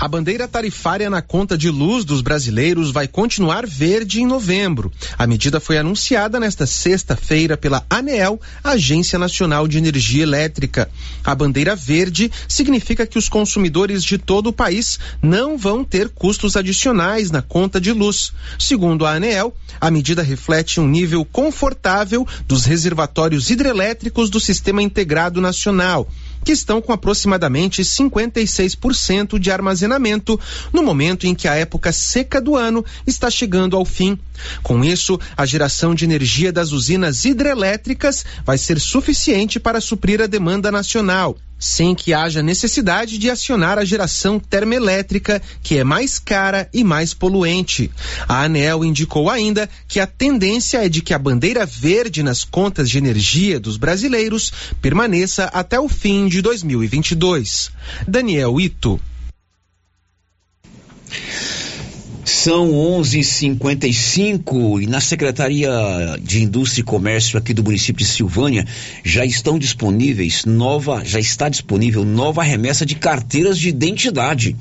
[SPEAKER 27] A bandeira tarifária na conta de luz dos brasileiros vai continuar verde em novembro. A medida foi anunciada nesta sexta-feira pela ANEEL, Agência Nacional de Energia Elétrica. A bandeira verde significa que os consumidores de todo o país não vão ter custos adicionais na conta de luz. Segundo a ANEEL, a medida reflete um nível confortável dos reservatórios hidrelétricos do Sistema Integrado Nacional que estão com aproximadamente 56% de armazenamento no momento em que a época seca do ano está chegando ao fim. Com isso, a geração de energia das usinas hidrelétricas vai ser suficiente para suprir a demanda nacional sem que haja necessidade de acionar a geração termoelétrica, que é mais cara e mais poluente. A ANEL indicou ainda que a tendência é de que a bandeira verde nas contas de energia dos brasileiros permaneça até o fim de 2022. Daniel Ito.
[SPEAKER 6] São 11:55 e na Secretaria de Indústria e Comércio aqui do município de Silvânia já estão disponíveis nova, já está disponível nova remessa de carteiras de identidade.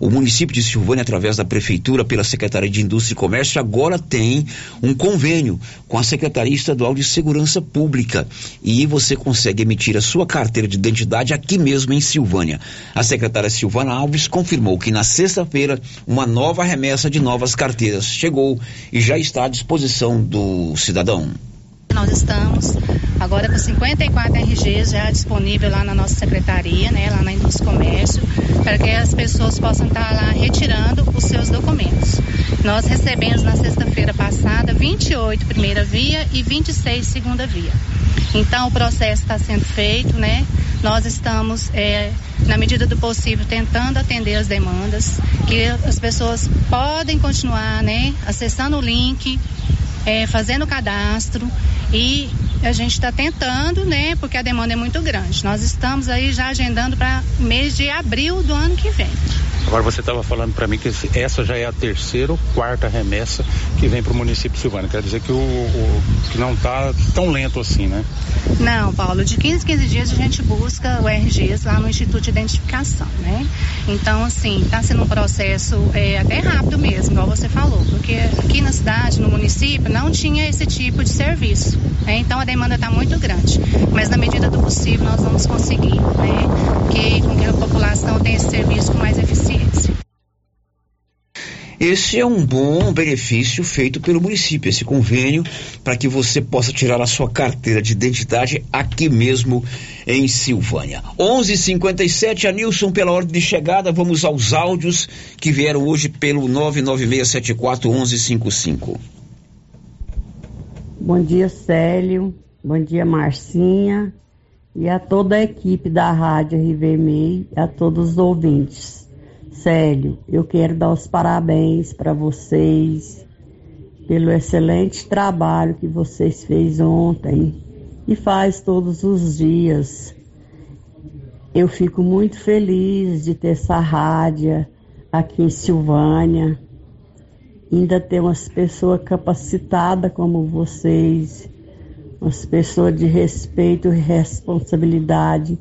[SPEAKER 6] O município de Silvânia, através da Prefeitura, pela Secretaria de Indústria e Comércio, agora tem um convênio com a Secretaria Estadual de Segurança Pública. E você consegue emitir a sua carteira de identidade aqui mesmo em Silvânia. A secretária Silvana Alves confirmou que na sexta-feira uma nova remessa de novas carteiras chegou e já está à disposição do cidadão.
[SPEAKER 35] Nós estamos agora com 54 RGs já disponível lá na nossa secretaria, né, lá na Indústria Comércio, para que as pessoas possam estar lá retirando os seus documentos. Nós recebemos na sexta-feira passada 28 primeira via e 26 segunda via. Então o processo está sendo feito, né? Nós estamos, é, na medida do possível, tentando atender as demandas, que as pessoas podem continuar, né, acessando o link, é, fazendo cadastro e a gente está tentando, né? Porque a demanda é muito grande. Nós estamos aí já agendando para mês de abril do ano que vem.
[SPEAKER 33] Agora você estava falando para mim que essa já é a terceira ou quarta remessa que vem para o município de Silvânia. Quer dizer que, o, o que não está tão lento assim, né?
[SPEAKER 35] Não, Paulo, de 15 15 dias a gente busca o RGs lá no Instituto de Identificação, né? Então, assim, está sendo um processo é, até rápido mesmo, igual você falou, porque aqui na cidade, no município, não tinha esse tipo de serviço. Né? Então a demanda está muito grande. Mas na medida do possível nós vamos conseguir, né? Que, com que a população tenha esse serviço com mais eficiência.
[SPEAKER 6] Esse é um bom benefício feito pelo município, esse convênio, para que você possa tirar a sua carteira de identidade aqui mesmo em Silvânia. 11:57 Anilson pela ordem de chegada, vamos aos áudios que vieram hoje pelo 996741155.
[SPEAKER 36] Bom dia, Célio. Bom dia, Marcinha. E a toda a equipe da Rádio RVMEI e a todos os ouvintes. Célio, eu quero dar os parabéns para vocês pelo excelente trabalho que vocês fez ontem e faz todos os dias. Eu fico muito feliz de ter essa rádio aqui em Silvânia. Ainda ter umas pessoas capacitadas como vocês, umas pessoas de respeito e responsabilidade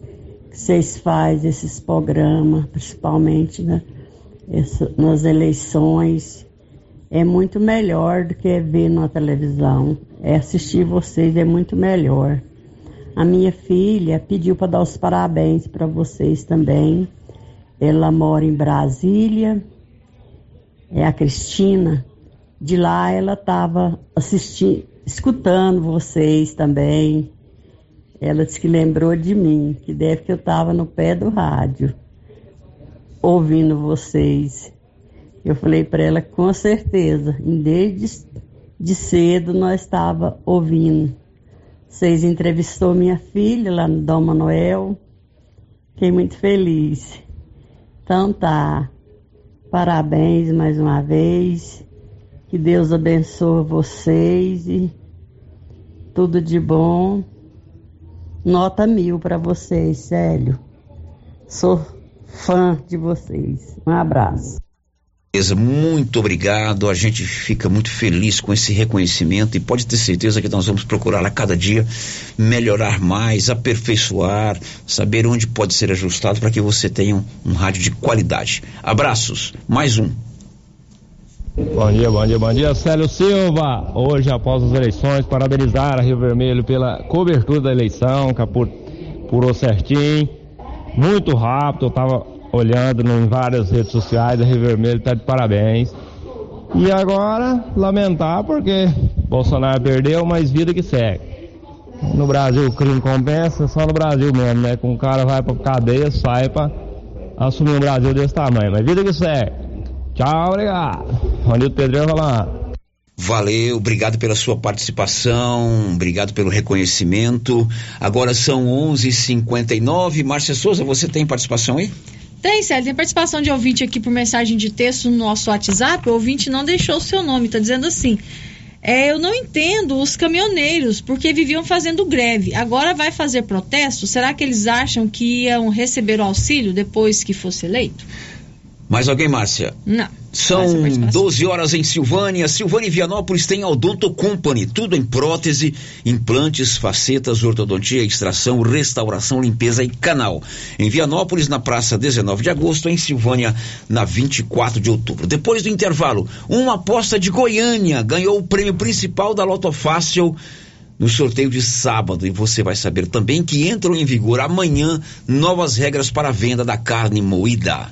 [SPEAKER 36] que vocês fazem esses programas, principalmente né, essa, nas eleições. É muito melhor do que ver na televisão. é assistir vocês é muito melhor. A minha filha pediu para dar os parabéns para vocês também. Ela mora em Brasília, é a Cristina. De lá ela estava assistindo, escutando vocês também. Ela disse que lembrou de mim, que deve que eu estava no pé do rádio, ouvindo vocês. Eu falei para ela com certeza, desde de cedo nós estava ouvindo. Vocês entrevistou minha filha lá no Dom Manuel. Fiquei muito feliz. Então tá. Parabéns mais uma vez. Que Deus abençoe vocês e tudo de bom. Nota mil para vocês, Célio. Sou fã de vocês. Um abraço.
[SPEAKER 6] Muito obrigado. A gente fica muito feliz com esse reconhecimento e pode ter certeza que nós vamos procurar a cada dia melhorar mais, aperfeiçoar, saber onde pode ser ajustado para que você tenha um, um rádio de qualidade. Abraços, mais um.
[SPEAKER 37] Bom dia, bom dia, bom dia, Célio Silva. Hoje, após as eleições, parabenizar a Rio Vermelho pela cobertura da eleição, que apurou certinho, muito rápido. Eu estava olhando em várias redes sociais, a Rio Vermelho está de parabéns. E agora, lamentar porque Bolsonaro perdeu, mas vida que segue. No Brasil o crime compensa, só no Brasil mesmo, né? Com o cara vai pra cadeia, sai pra assumir um Brasil desse tamanho. Mas vida que segue. Tchau, obrigado. Ronildo Pedreiro falando.
[SPEAKER 6] Valeu, obrigado pela sua participação, obrigado pelo reconhecimento. Agora são 11:59. Márcia Souza, você tem participação aí?
[SPEAKER 19] Tem, Célio, tem participação de ouvinte aqui por mensagem de texto no nosso WhatsApp. O ouvinte não deixou o seu nome, está dizendo assim. É, eu não entendo os caminhoneiros, porque viviam fazendo greve. Agora vai fazer protesto? Será que eles acham que iam receber o auxílio depois que fosse eleito?
[SPEAKER 6] Mais alguém, Márcia?
[SPEAKER 19] Não.
[SPEAKER 6] São 12 horas em Silvânia. Silvânia e Vianópolis tem a Odonto Company, tudo em prótese, implantes, facetas, ortodontia, extração, restauração, limpeza e canal. Em Vianópolis, na praça 19 de agosto, em Silvânia, na 24 de outubro. Depois do intervalo, uma aposta de Goiânia ganhou o prêmio principal da Loto Fácil no sorteio de sábado. E você vai saber também que entram em vigor amanhã novas regras para a venda da carne moída.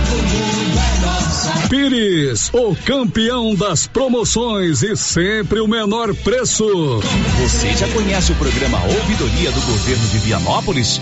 [SPEAKER 9] Pires, o campeão das promoções e sempre o menor preço.
[SPEAKER 16] Você já conhece o programa Ouvidoria do Governo de Vianópolis?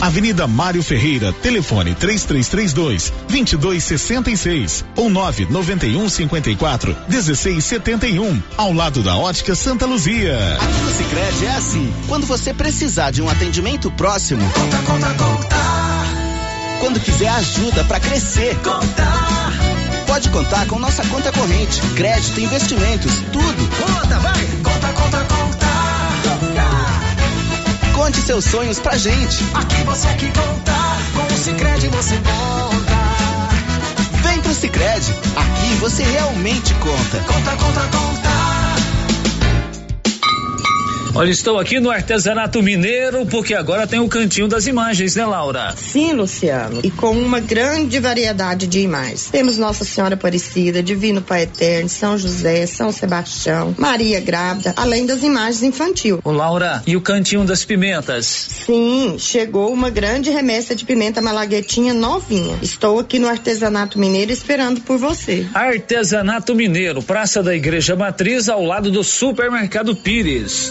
[SPEAKER 4] Avenida Mário Ferreira, telefone 3332 2266 ou 991 54 1671, ao lado da Ótica Santa Luzia.
[SPEAKER 38] Aqui no Sicredi é assim, quando você precisar de um atendimento próximo,
[SPEAKER 39] conta, conta, conta.
[SPEAKER 38] Quando quiser ajuda para crescer,
[SPEAKER 39] conta.
[SPEAKER 38] Pode contar com nossa conta corrente, crédito, investimentos, tudo.
[SPEAKER 39] Conta, vai.
[SPEAKER 38] Conte seus sonhos pra gente.
[SPEAKER 39] Aqui você é que conta, com o Cicred você conta.
[SPEAKER 38] Vem pro Cicred, aqui você realmente conta.
[SPEAKER 39] Conta, conta, conta.
[SPEAKER 14] Olha, estou aqui no artesanato mineiro porque agora tem o cantinho das imagens, né, Laura?
[SPEAKER 40] Sim, Luciano. E com uma grande variedade de imagens. Temos Nossa Senhora Aparecida, Divino Pai Eterno, São José, São Sebastião, Maria Grávida, além das imagens infantil.
[SPEAKER 14] Ô, Laura, e o cantinho das pimentas?
[SPEAKER 40] Sim, chegou uma grande remessa de pimenta malaguetinha novinha. Estou aqui no artesanato mineiro esperando por você.
[SPEAKER 14] Artesanato Mineiro, Praça da Igreja Matriz, ao lado do Supermercado Pires.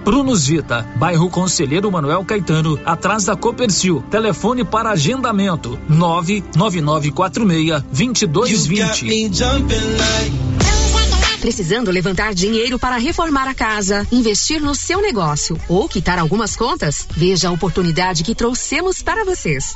[SPEAKER 14] Prunus Vita, bairro Conselheiro Manuel Caetano, atrás da Copercil. Telefone para agendamento: 99946 2220.
[SPEAKER 5] Precisando levantar dinheiro para reformar a casa, investir no seu negócio ou quitar algumas contas? Veja a oportunidade que trouxemos para vocês.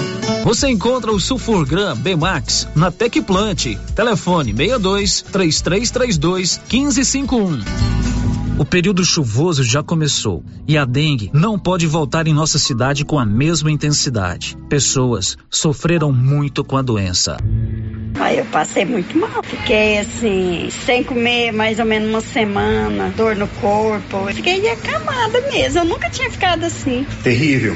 [SPEAKER 14] Você encontra o Sulfurgram Bemax na Tecplant. Telefone 62 3332 1551. O período chuvoso já começou e a dengue não pode voltar em nossa cidade com a mesma intensidade. Pessoas sofreram muito com a doença.
[SPEAKER 41] Aí eu passei muito mal. Fiquei assim, sem comer mais ou menos uma semana, dor no corpo. Fiquei acamada mesmo. Eu nunca tinha ficado assim.
[SPEAKER 32] Terrível.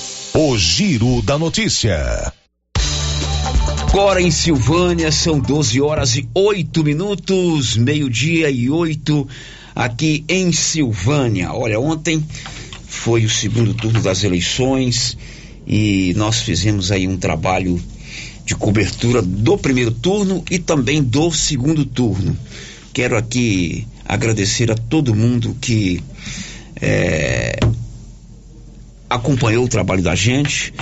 [SPEAKER 17] O Giro da Notícia.
[SPEAKER 6] Agora em Silvânia são 12 horas e 8 minutos, meio-dia e 8 aqui em Silvânia. Olha, ontem foi o segundo turno das eleições e nós fizemos aí um trabalho de cobertura do primeiro turno e também do segundo turno. Quero aqui agradecer a todo mundo que é, acompanhou o trabalho da gente,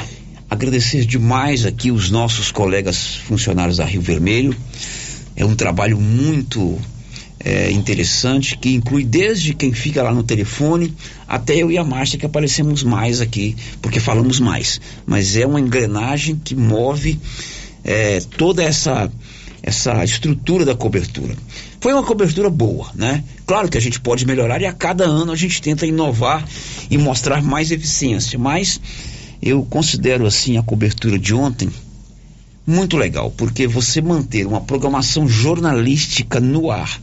[SPEAKER 6] agradecer demais aqui os nossos colegas funcionários da Rio Vermelho. É um trabalho muito é, interessante que inclui desde quem fica lá no telefone até eu e a Márcia que aparecemos mais aqui porque falamos mais. Mas é uma engrenagem que move é, toda essa essa estrutura da cobertura. Foi uma cobertura boa, né? Claro que a gente pode melhorar e a cada ano a gente tenta inovar e mostrar mais eficiência, mas eu considero assim a cobertura de ontem muito legal, porque você manter uma programação jornalística no ar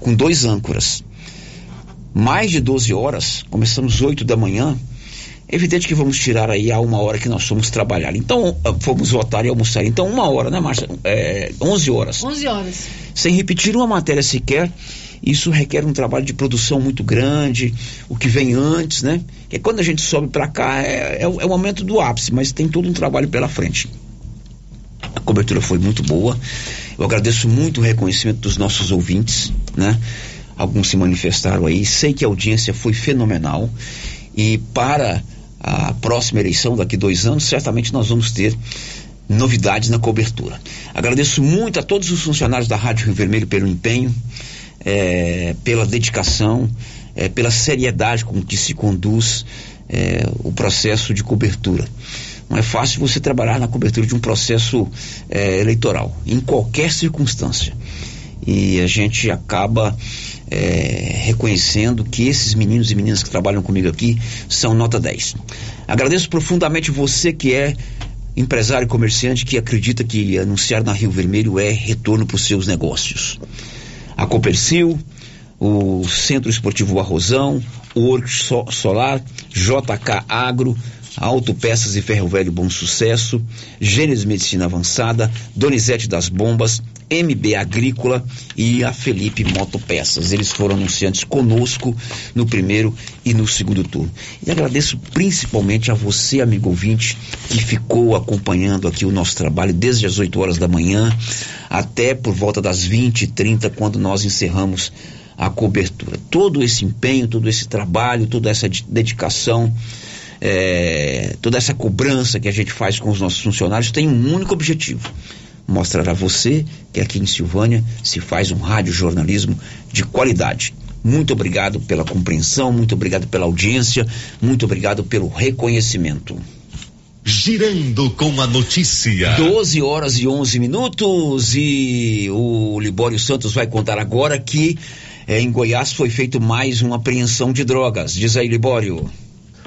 [SPEAKER 6] com dois âncoras. Mais de 12 horas, começamos 8 da manhã. É evidente que vamos tirar aí a uma hora que nós fomos trabalhar. Então, ah, fomos votar e almoçar. Então, uma hora, né, Márcia? É, 11 horas.
[SPEAKER 19] 11 horas.
[SPEAKER 6] Sem repetir uma matéria sequer. Isso requer um trabalho de produção muito grande, o que vem antes, né? Que quando a gente sobe para cá é, é, é o momento do ápice, mas tem todo um trabalho pela frente. A cobertura foi muito boa. Eu agradeço muito o reconhecimento dos nossos ouvintes, né? Alguns se manifestaram aí. Sei que a audiência foi fenomenal. E para a próxima eleição, daqui dois anos, certamente nós vamos ter novidades na cobertura. Agradeço muito a todos os funcionários da Rádio Rio Vermelho pelo empenho, é, pela dedicação, é, pela seriedade com que se conduz é, o processo de cobertura. Não é fácil você trabalhar na cobertura de um processo é, eleitoral, em qualquer circunstância. E a gente acaba é, reconhecendo que esses meninos e meninas que trabalham comigo aqui são nota 10. Agradeço profundamente você que é empresário comerciante que acredita que anunciar na Rio Vermelho é retorno para os seus negócios. A Copercil, o Centro Esportivo Arrozão, o Orc Solar, JK Agro, Autopeças e Ferro Velho Bom Sucesso, Gênesis Medicina Avançada, Donizete das Bombas, MB Agrícola e a Felipe Motopeças. Eles foram anunciantes conosco no primeiro e no segundo turno. E agradeço principalmente a você, amigo ouvinte, que ficou acompanhando aqui o nosso trabalho desde as 8 horas da manhã até por volta das 20 e 30, quando nós encerramos a cobertura. Todo esse empenho, todo esse trabalho, toda essa dedicação é, toda essa cobrança que a gente faz com os nossos funcionários tem um único objetivo: mostrar a você que aqui em Silvânia se faz um rádio jornalismo de qualidade. Muito obrigado pela compreensão, muito obrigado pela audiência, muito obrigado pelo reconhecimento.
[SPEAKER 17] Girando com a notícia.
[SPEAKER 6] 12 horas e 11 minutos e o Libório Santos vai contar agora que é, em Goiás foi feito mais uma apreensão de drogas. Diz aí, Libório.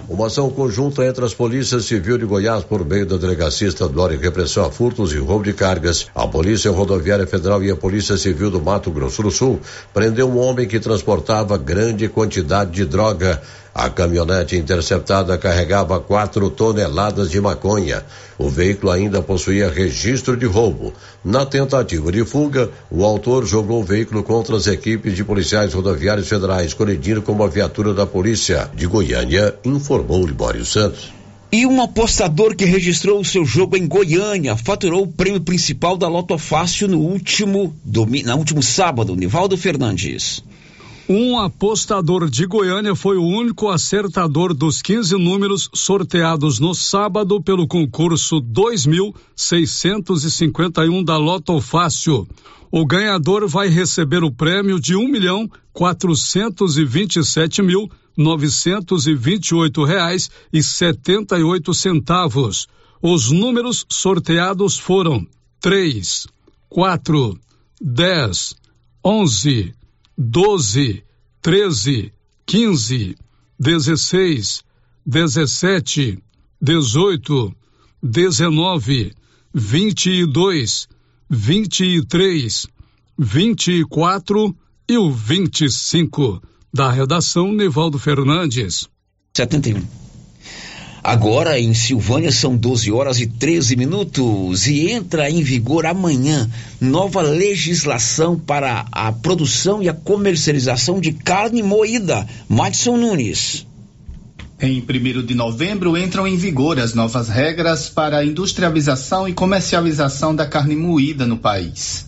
[SPEAKER 42] Uma ação conjunta entre as polícias civil de Goiás por meio da Delegacia Estadual de Repressão a Furtos e Roubo de Cargas, a Polícia Rodoviária Federal e a Polícia Civil do Mato Grosso do Sul prendeu um homem que transportava grande quantidade de droga a caminhonete interceptada carregava quatro toneladas de maconha. O veículo ainda possuía registro de roubo. Na tentativa de fuga, o autor jogou o veículo contra as equipes de policiais rodoviários federais, colidindo com uma viatura da polícia de Goiânia, informou Libório Santos.
[SPEAKER 6] E um apostador que registrou o seu jogo em Goiânia faturou o prêmio principal da Loto Fácil no último, domi, no último sábado, Nivaldo Fernandes.
[SPEAKER 9] Um apostador de Goiânia foi o único acertador dos 15 números sorteados no sábado pelo concurso 2651 da Loto Fácil. O ganhador vai receber o prêmio de um milhão quatrocentos e vinte e sete mil novecentos e vinte e oito reais e setenta e oito centavos. Os números sorteados foram três, quatro, dez, onze doze, treze, quinze, dezesseis, dezessete, dezoito, 19, 22, 23, 24 e o 25. Da redação Nevaldo Fernandes.
[SPEAKER 6] 71. Agora em Silvânia são 12 horas e 13 minutos e entra em vigor amanhã nova legislação para a produção e a comercialização de carne moída. Madison Nunes.
[SPEAKER 43] Em 1 de novembro entram em vigor as novas regras para a industrialização e comercialização da carne moída no país.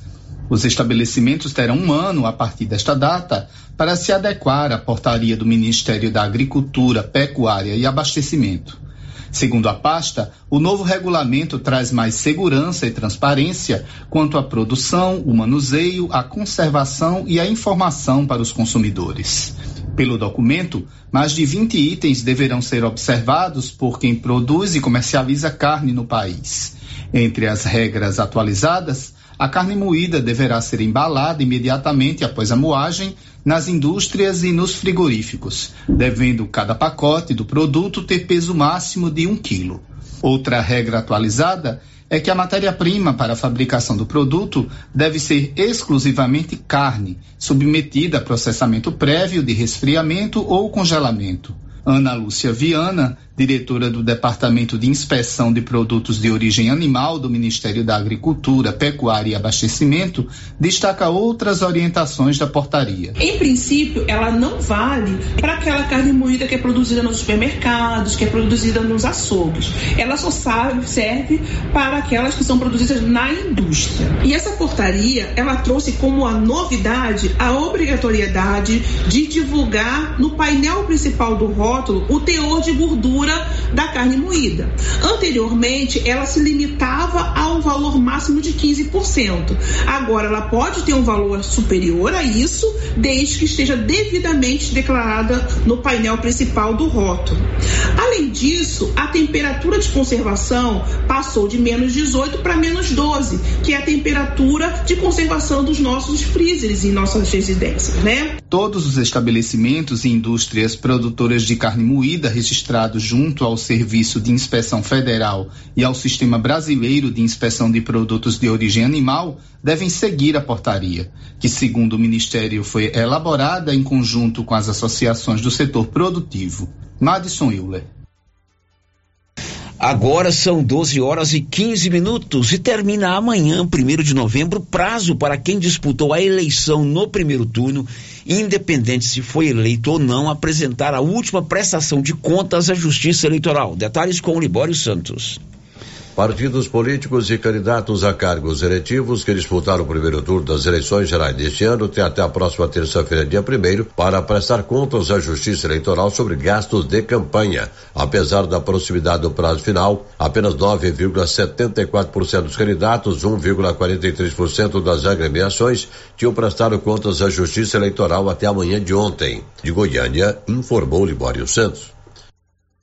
[SPEAKER 43] Os estabelecimentos terão um ano a partir desta data para se adequar à portaria do Ministério da Agricultura, Pecuária e Abastecimento. Segundo a pasta, o novo regulamento traz mais segurança e transparência quanto à produção, o manuseio, a conservação e a informação para os consumidores. Pelo documento, mais de 20 itens deverão ser observados por quem produz e comercializa carne no país. Entre as regras atualizadas, a carne moída deverá ser embalada imediatamente após a moagem nas indústrias e nos frigoríficos, devendo cada pacote do produto ter peso máximo de um quilo. Outra regra atualizada é que a matéria-prima para a fabricação do produto deve ser exclusivamente carne, submetida a processamento prévio de resfriamento ou congelamento. Ana Lúcia Viana, diretora do Departamento de Inspeção de Produtos de Origem Animal do Ministério da Agricultura, Pecuária e Abastecimento, destaca outras orientações da portaria.
[SPEAKER 44] Em princípio, ela não vale para aquela carne moída que é produzida nos supermercados, que é produzida nos açougues. Ela só serve para aquelas que são produzidas na indústria. E essa portaria, ela trouxe como a novidade a obrigatoriedade de divulgar no painel principal do rótulo o teor de gordura da carne moída. Anteriormente, ela se limitava a um valor máximo de 15%. Agora, ela pode ter um valor superior a isso, desde que esteja devidamente declarada no painel principal do rótulo. Além disso, a temperatura de conservação passou de menos 18 para menos 12, que é a temperatura de conservação dos nossos freezers em nossas residências, né?
[SPEAKER 43] Todos os estabelecimentos e indústrias produtoras de carne moída registrados junto ao Serviço de Inspeção Federal e ao Sistema Brasileiro de Inspeção de Produtos de Origem Animal devem seguir a portaria, que, segundo o Ministério, foi elaborada em conjunto com as associações do setor produtivo. Madison Euler.
[SPEAKER 6] Agora são 12 horas e 15 minutos e termina amanhã, 1 de novembro, prazo para quem disputou a eleição no primeiro turno, independente se foi eleito ou não, apresentar a última prestação de contas à Justiça Eleitoral. Detalhes com o Libório Santos.
[SPEAKER 42] Partidos políticos e candidatos a cargos eletivos que disputaram o primeiro turno das eleições gerais deste ano têm até a próxima terça-feira, dia 1 para prestar contas à Justiça Eleitoral sobre gastos de campanha. Apesar da proximidade do prazo final, apenas 9,74% dos candidatos, 1,43% das agremiações tinham prestado contas à Justiça Eleitoral até amanhã de ontem. De Goiânia, informou Libório Santos.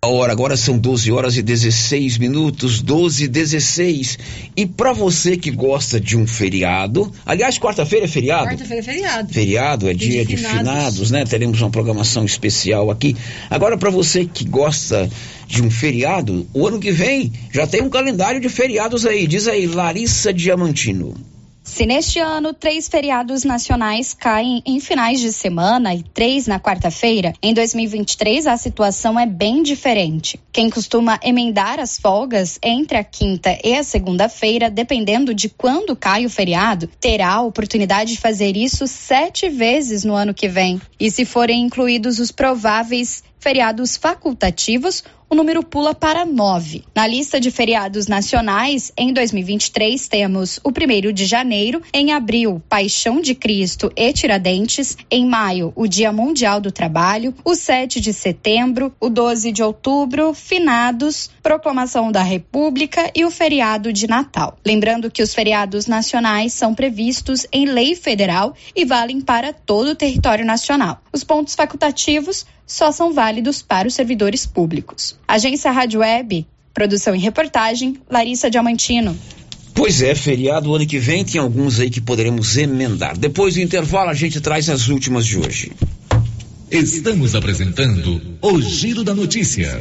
[SPEAKER 6] A hora agora são 12 horas e 16 minutos, 12 e 16. E para você que gosta de um feriado, aliás, quarta-feira é feriado?
[SPEAKER 19] Quarta-feira é feriado.
[SPEAKER 6] Feriado é dia, dia de, finados. de finados, né? Teremos uma programação especial aqui. Agora para você que gosta de um feriado, o ano que vem já tem um calendário de feriados aí. Diz aí, Larissa Diamantino.
[SPEAKER 45] Se neste ano três feriados nacionais caem em finais de semana e três na quarta-feira, em 2023 a situação é bem diferente. Quem costuma emendar as folgas entre a quinta e a segunda-feira, dependendo de quando cai o feriado, terá a oportunidade de fazer isso sete vezes no ano que vem. E se forem incluídos os prováveis feriados facultativos, o número pula para nove. Na lista de feriados nacionais, em 2023, temos o 1 de janeiro, em abril, Paixão de Cristo e Tiradentes, em maio, o Dia Mundial do Trabalho, o 7 de setembro, o 12 de outubro, Finados, Proclamação da República e o feriado de Natal. Lembrando que os feriados nacionais são previstos em lei federal e valem para todo o território nacional. Os pontos facultativos só são válidos para os servidores públicos. Agência Rádio Web, produção e reportagem, Larissa Diamantino.
[SPEAKER 6] Pois é, feriado ano que vem tem alguns aí que poderemos emendar. Depois do intervalo a gente traz as últimas de hoje.
[SPEAKER 22] Estamos apresentando o Giro da Notícia.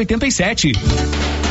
[SPEAKER 46] 5787.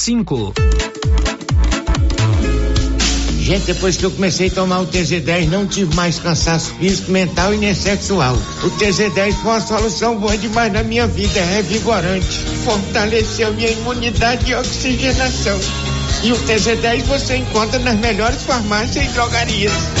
[SPEAKER 14] cinco.
[SPEAKER 47] Gente, depois que eu comecei a tomar o TZ10, não tive mais cansaço físico, mental e nem sexual. O TZ10 foi uma solução boa demais na minha vida, é revigorante. Fortaleceu minha imunidade e oxigenação. E o TZ10 você encontra nas melhores farmácias e drogarias.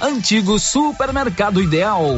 [SPEAKER 14] antigo supermercado ideal.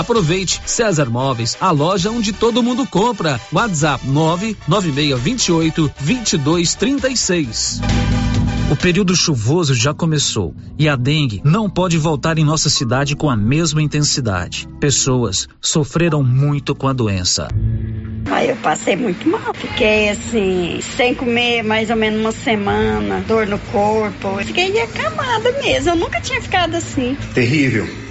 [SPEAKER 14] Aproveite César Móveis, a loja onde todo mundo compra. WhatsApp 99628 2236. O período chuvoso já começou e a dengue não pode voltar em nossa cidade com a mesma intensidade. Pessoas sofreram muito com a doença.
[SPEAKER 48] Aí eu passei muito mal. Fiquei assim, sem comer mais ou menos uma semana, dor no corpo. Fiquei acamada mesmo. Eu nunca tinha ficado assim.
[SPEAKER 32] Terrível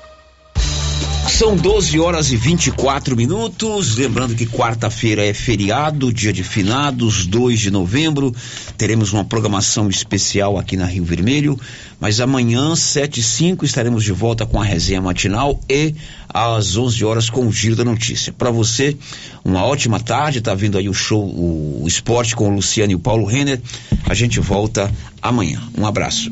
[SPEAKER 6] São 12 horas e 24 minutos. Lembrando que quarta-feira é feriado, dia de finados, 2 de novembro. Teremos uma programação especial aqui na Rio Vermelho. Mas amanhã, 7 e 5, estaremos de volta com a resenha matinal e às 11 horas com o Giro da Notícia. Para você, uma ótima tarde. Tá vindo aí o show, o, esporte com o Luciano e o Paulo Renner. A gente volta amanhã. Um abraço.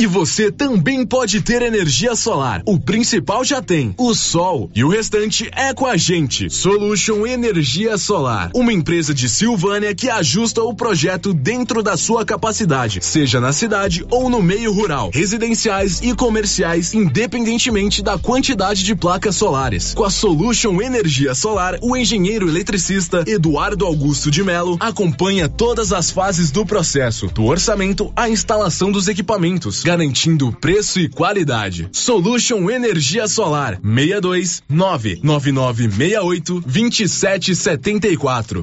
[SPEAKER 46] E você também pode ter energia solar. O principal já tem, o sol. E o restante é com a gente. Solution Energia Solar. Uma empresa de Silvânia que ajusta o projeto dentro da sua capacidade, seja na cidade ou no meio rural, residenciais e comerciais, independentemente da quantidade de placas solares. Com a Solution Energia Solar, o engenheiro eletricista Eduardo Augusto de Melo acompanha todas as fases do processo, do orçamento à instalação dos equipamentos garantindo preço e qualidade. Solution Energia Solar 62 99968 2774.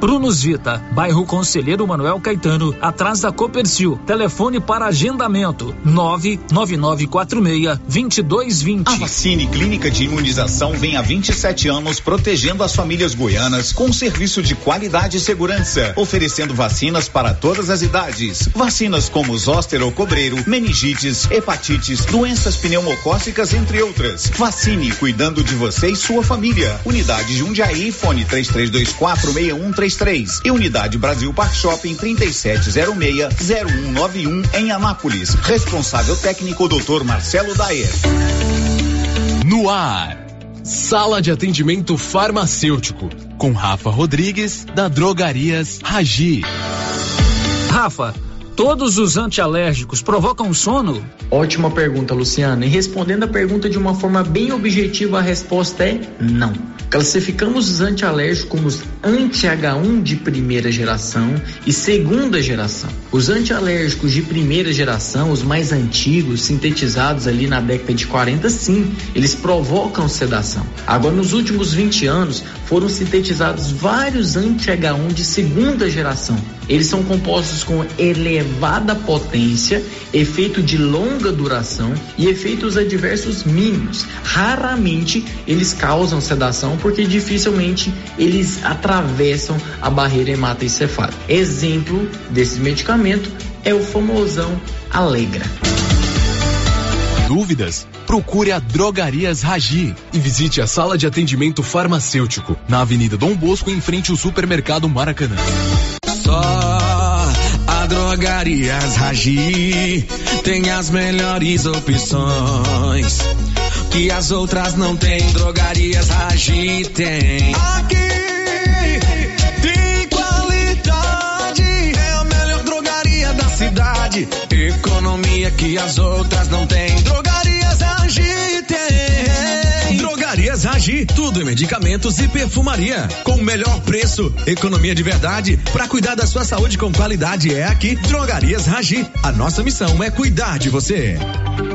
[SPEAKER 14] Prunus Vita, bairro Conselheiro Manuel Caetano, atrás da Copercil. Telefone para agendamento: 99946-2220.
[SPEAKER 17] A Vacine Clínica de Imunização vem há 27 anos protegendo as famílias goianas com serviço de qualidade e segurança, oferecendo vacinas para todas as idades. Vacinas como zóster ou cobreiro, meningites, hepatites, doenças pneumocócicas, entre outras. Vacine, cuidando de você e sua família. Unidade Jundiaí, fone 33246133 e Unidade Brasil Park Shopping 3706-0191 em Anápolis. Responsável técnico Dr. Marcelo Daer.
[SPEAKER 46] No ar. Sala de atendimento farmacêutico com Rafa Rodrigues da Drogarias Ragi.
[SPEAKER 14] Rafa, todos os antialérgicos provocam sono?
[SPEAKER 49] Ótima pergunta, Luciana. E respondendo a pergunta de uma forma bem objetiva, a resposta é não. Classificamos os antialérgicos como anti-H1 de primeira geração e segunda geração. Os antialérgicos de primeira geração, os mais antigos, sintetizados ali na década de 40, sim, eles provocam sedação. Agora, nos últimos 20 anos, foram sintetizados vários anti-H1 de segunda geração. Eles são compostos com elevada potência, efeito de longa duração e efeitos adversos mínimos. Raramente eles causam sedação porque dificilmente eles atravessam a barreira hematoencefálica. Exemplo desse medicamento é o famosão Alegra.
[SPEAKER 46] Dúvidas? Procure a Drogarias Ragi e visite a sala de atendimento farmacêutico na Avenida Dom Bosco, em frente ao supermercado Maracanã.
[SPEAKER 50] Só a Drogarias Ragi tem as melhores opções que as outras não têm. Drogarias Ragi tem. Aqui Economia que as outras não têm. Drogarias Ragi tem.
[SPEAKER 51] Drogarias Ragi, tudo em medicamentos e perfumaria. Com o melhor preço, economia de verdade. Para cuidar da sua saúde com qualidade é aqui, Drogarias Ragi. A nossa missão é cuidar de você.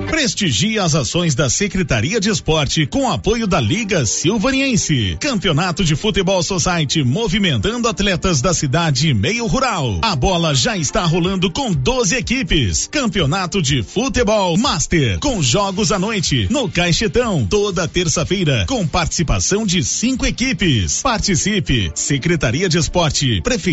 [SPEAKER 4] Prestigie as ações da Secretaria de Esporte com apoio da Liga Silvaniense. Campeonato de Futebol Society movimentando atletas da cidade e meio rural. A bola já está rolando com 12 equipes. Campeonato de Futebol Master com jogos à noite no Caixetão toda terça-feira com participação de cinco equipes. Participe. Secretaria de Esporte, Prefeitura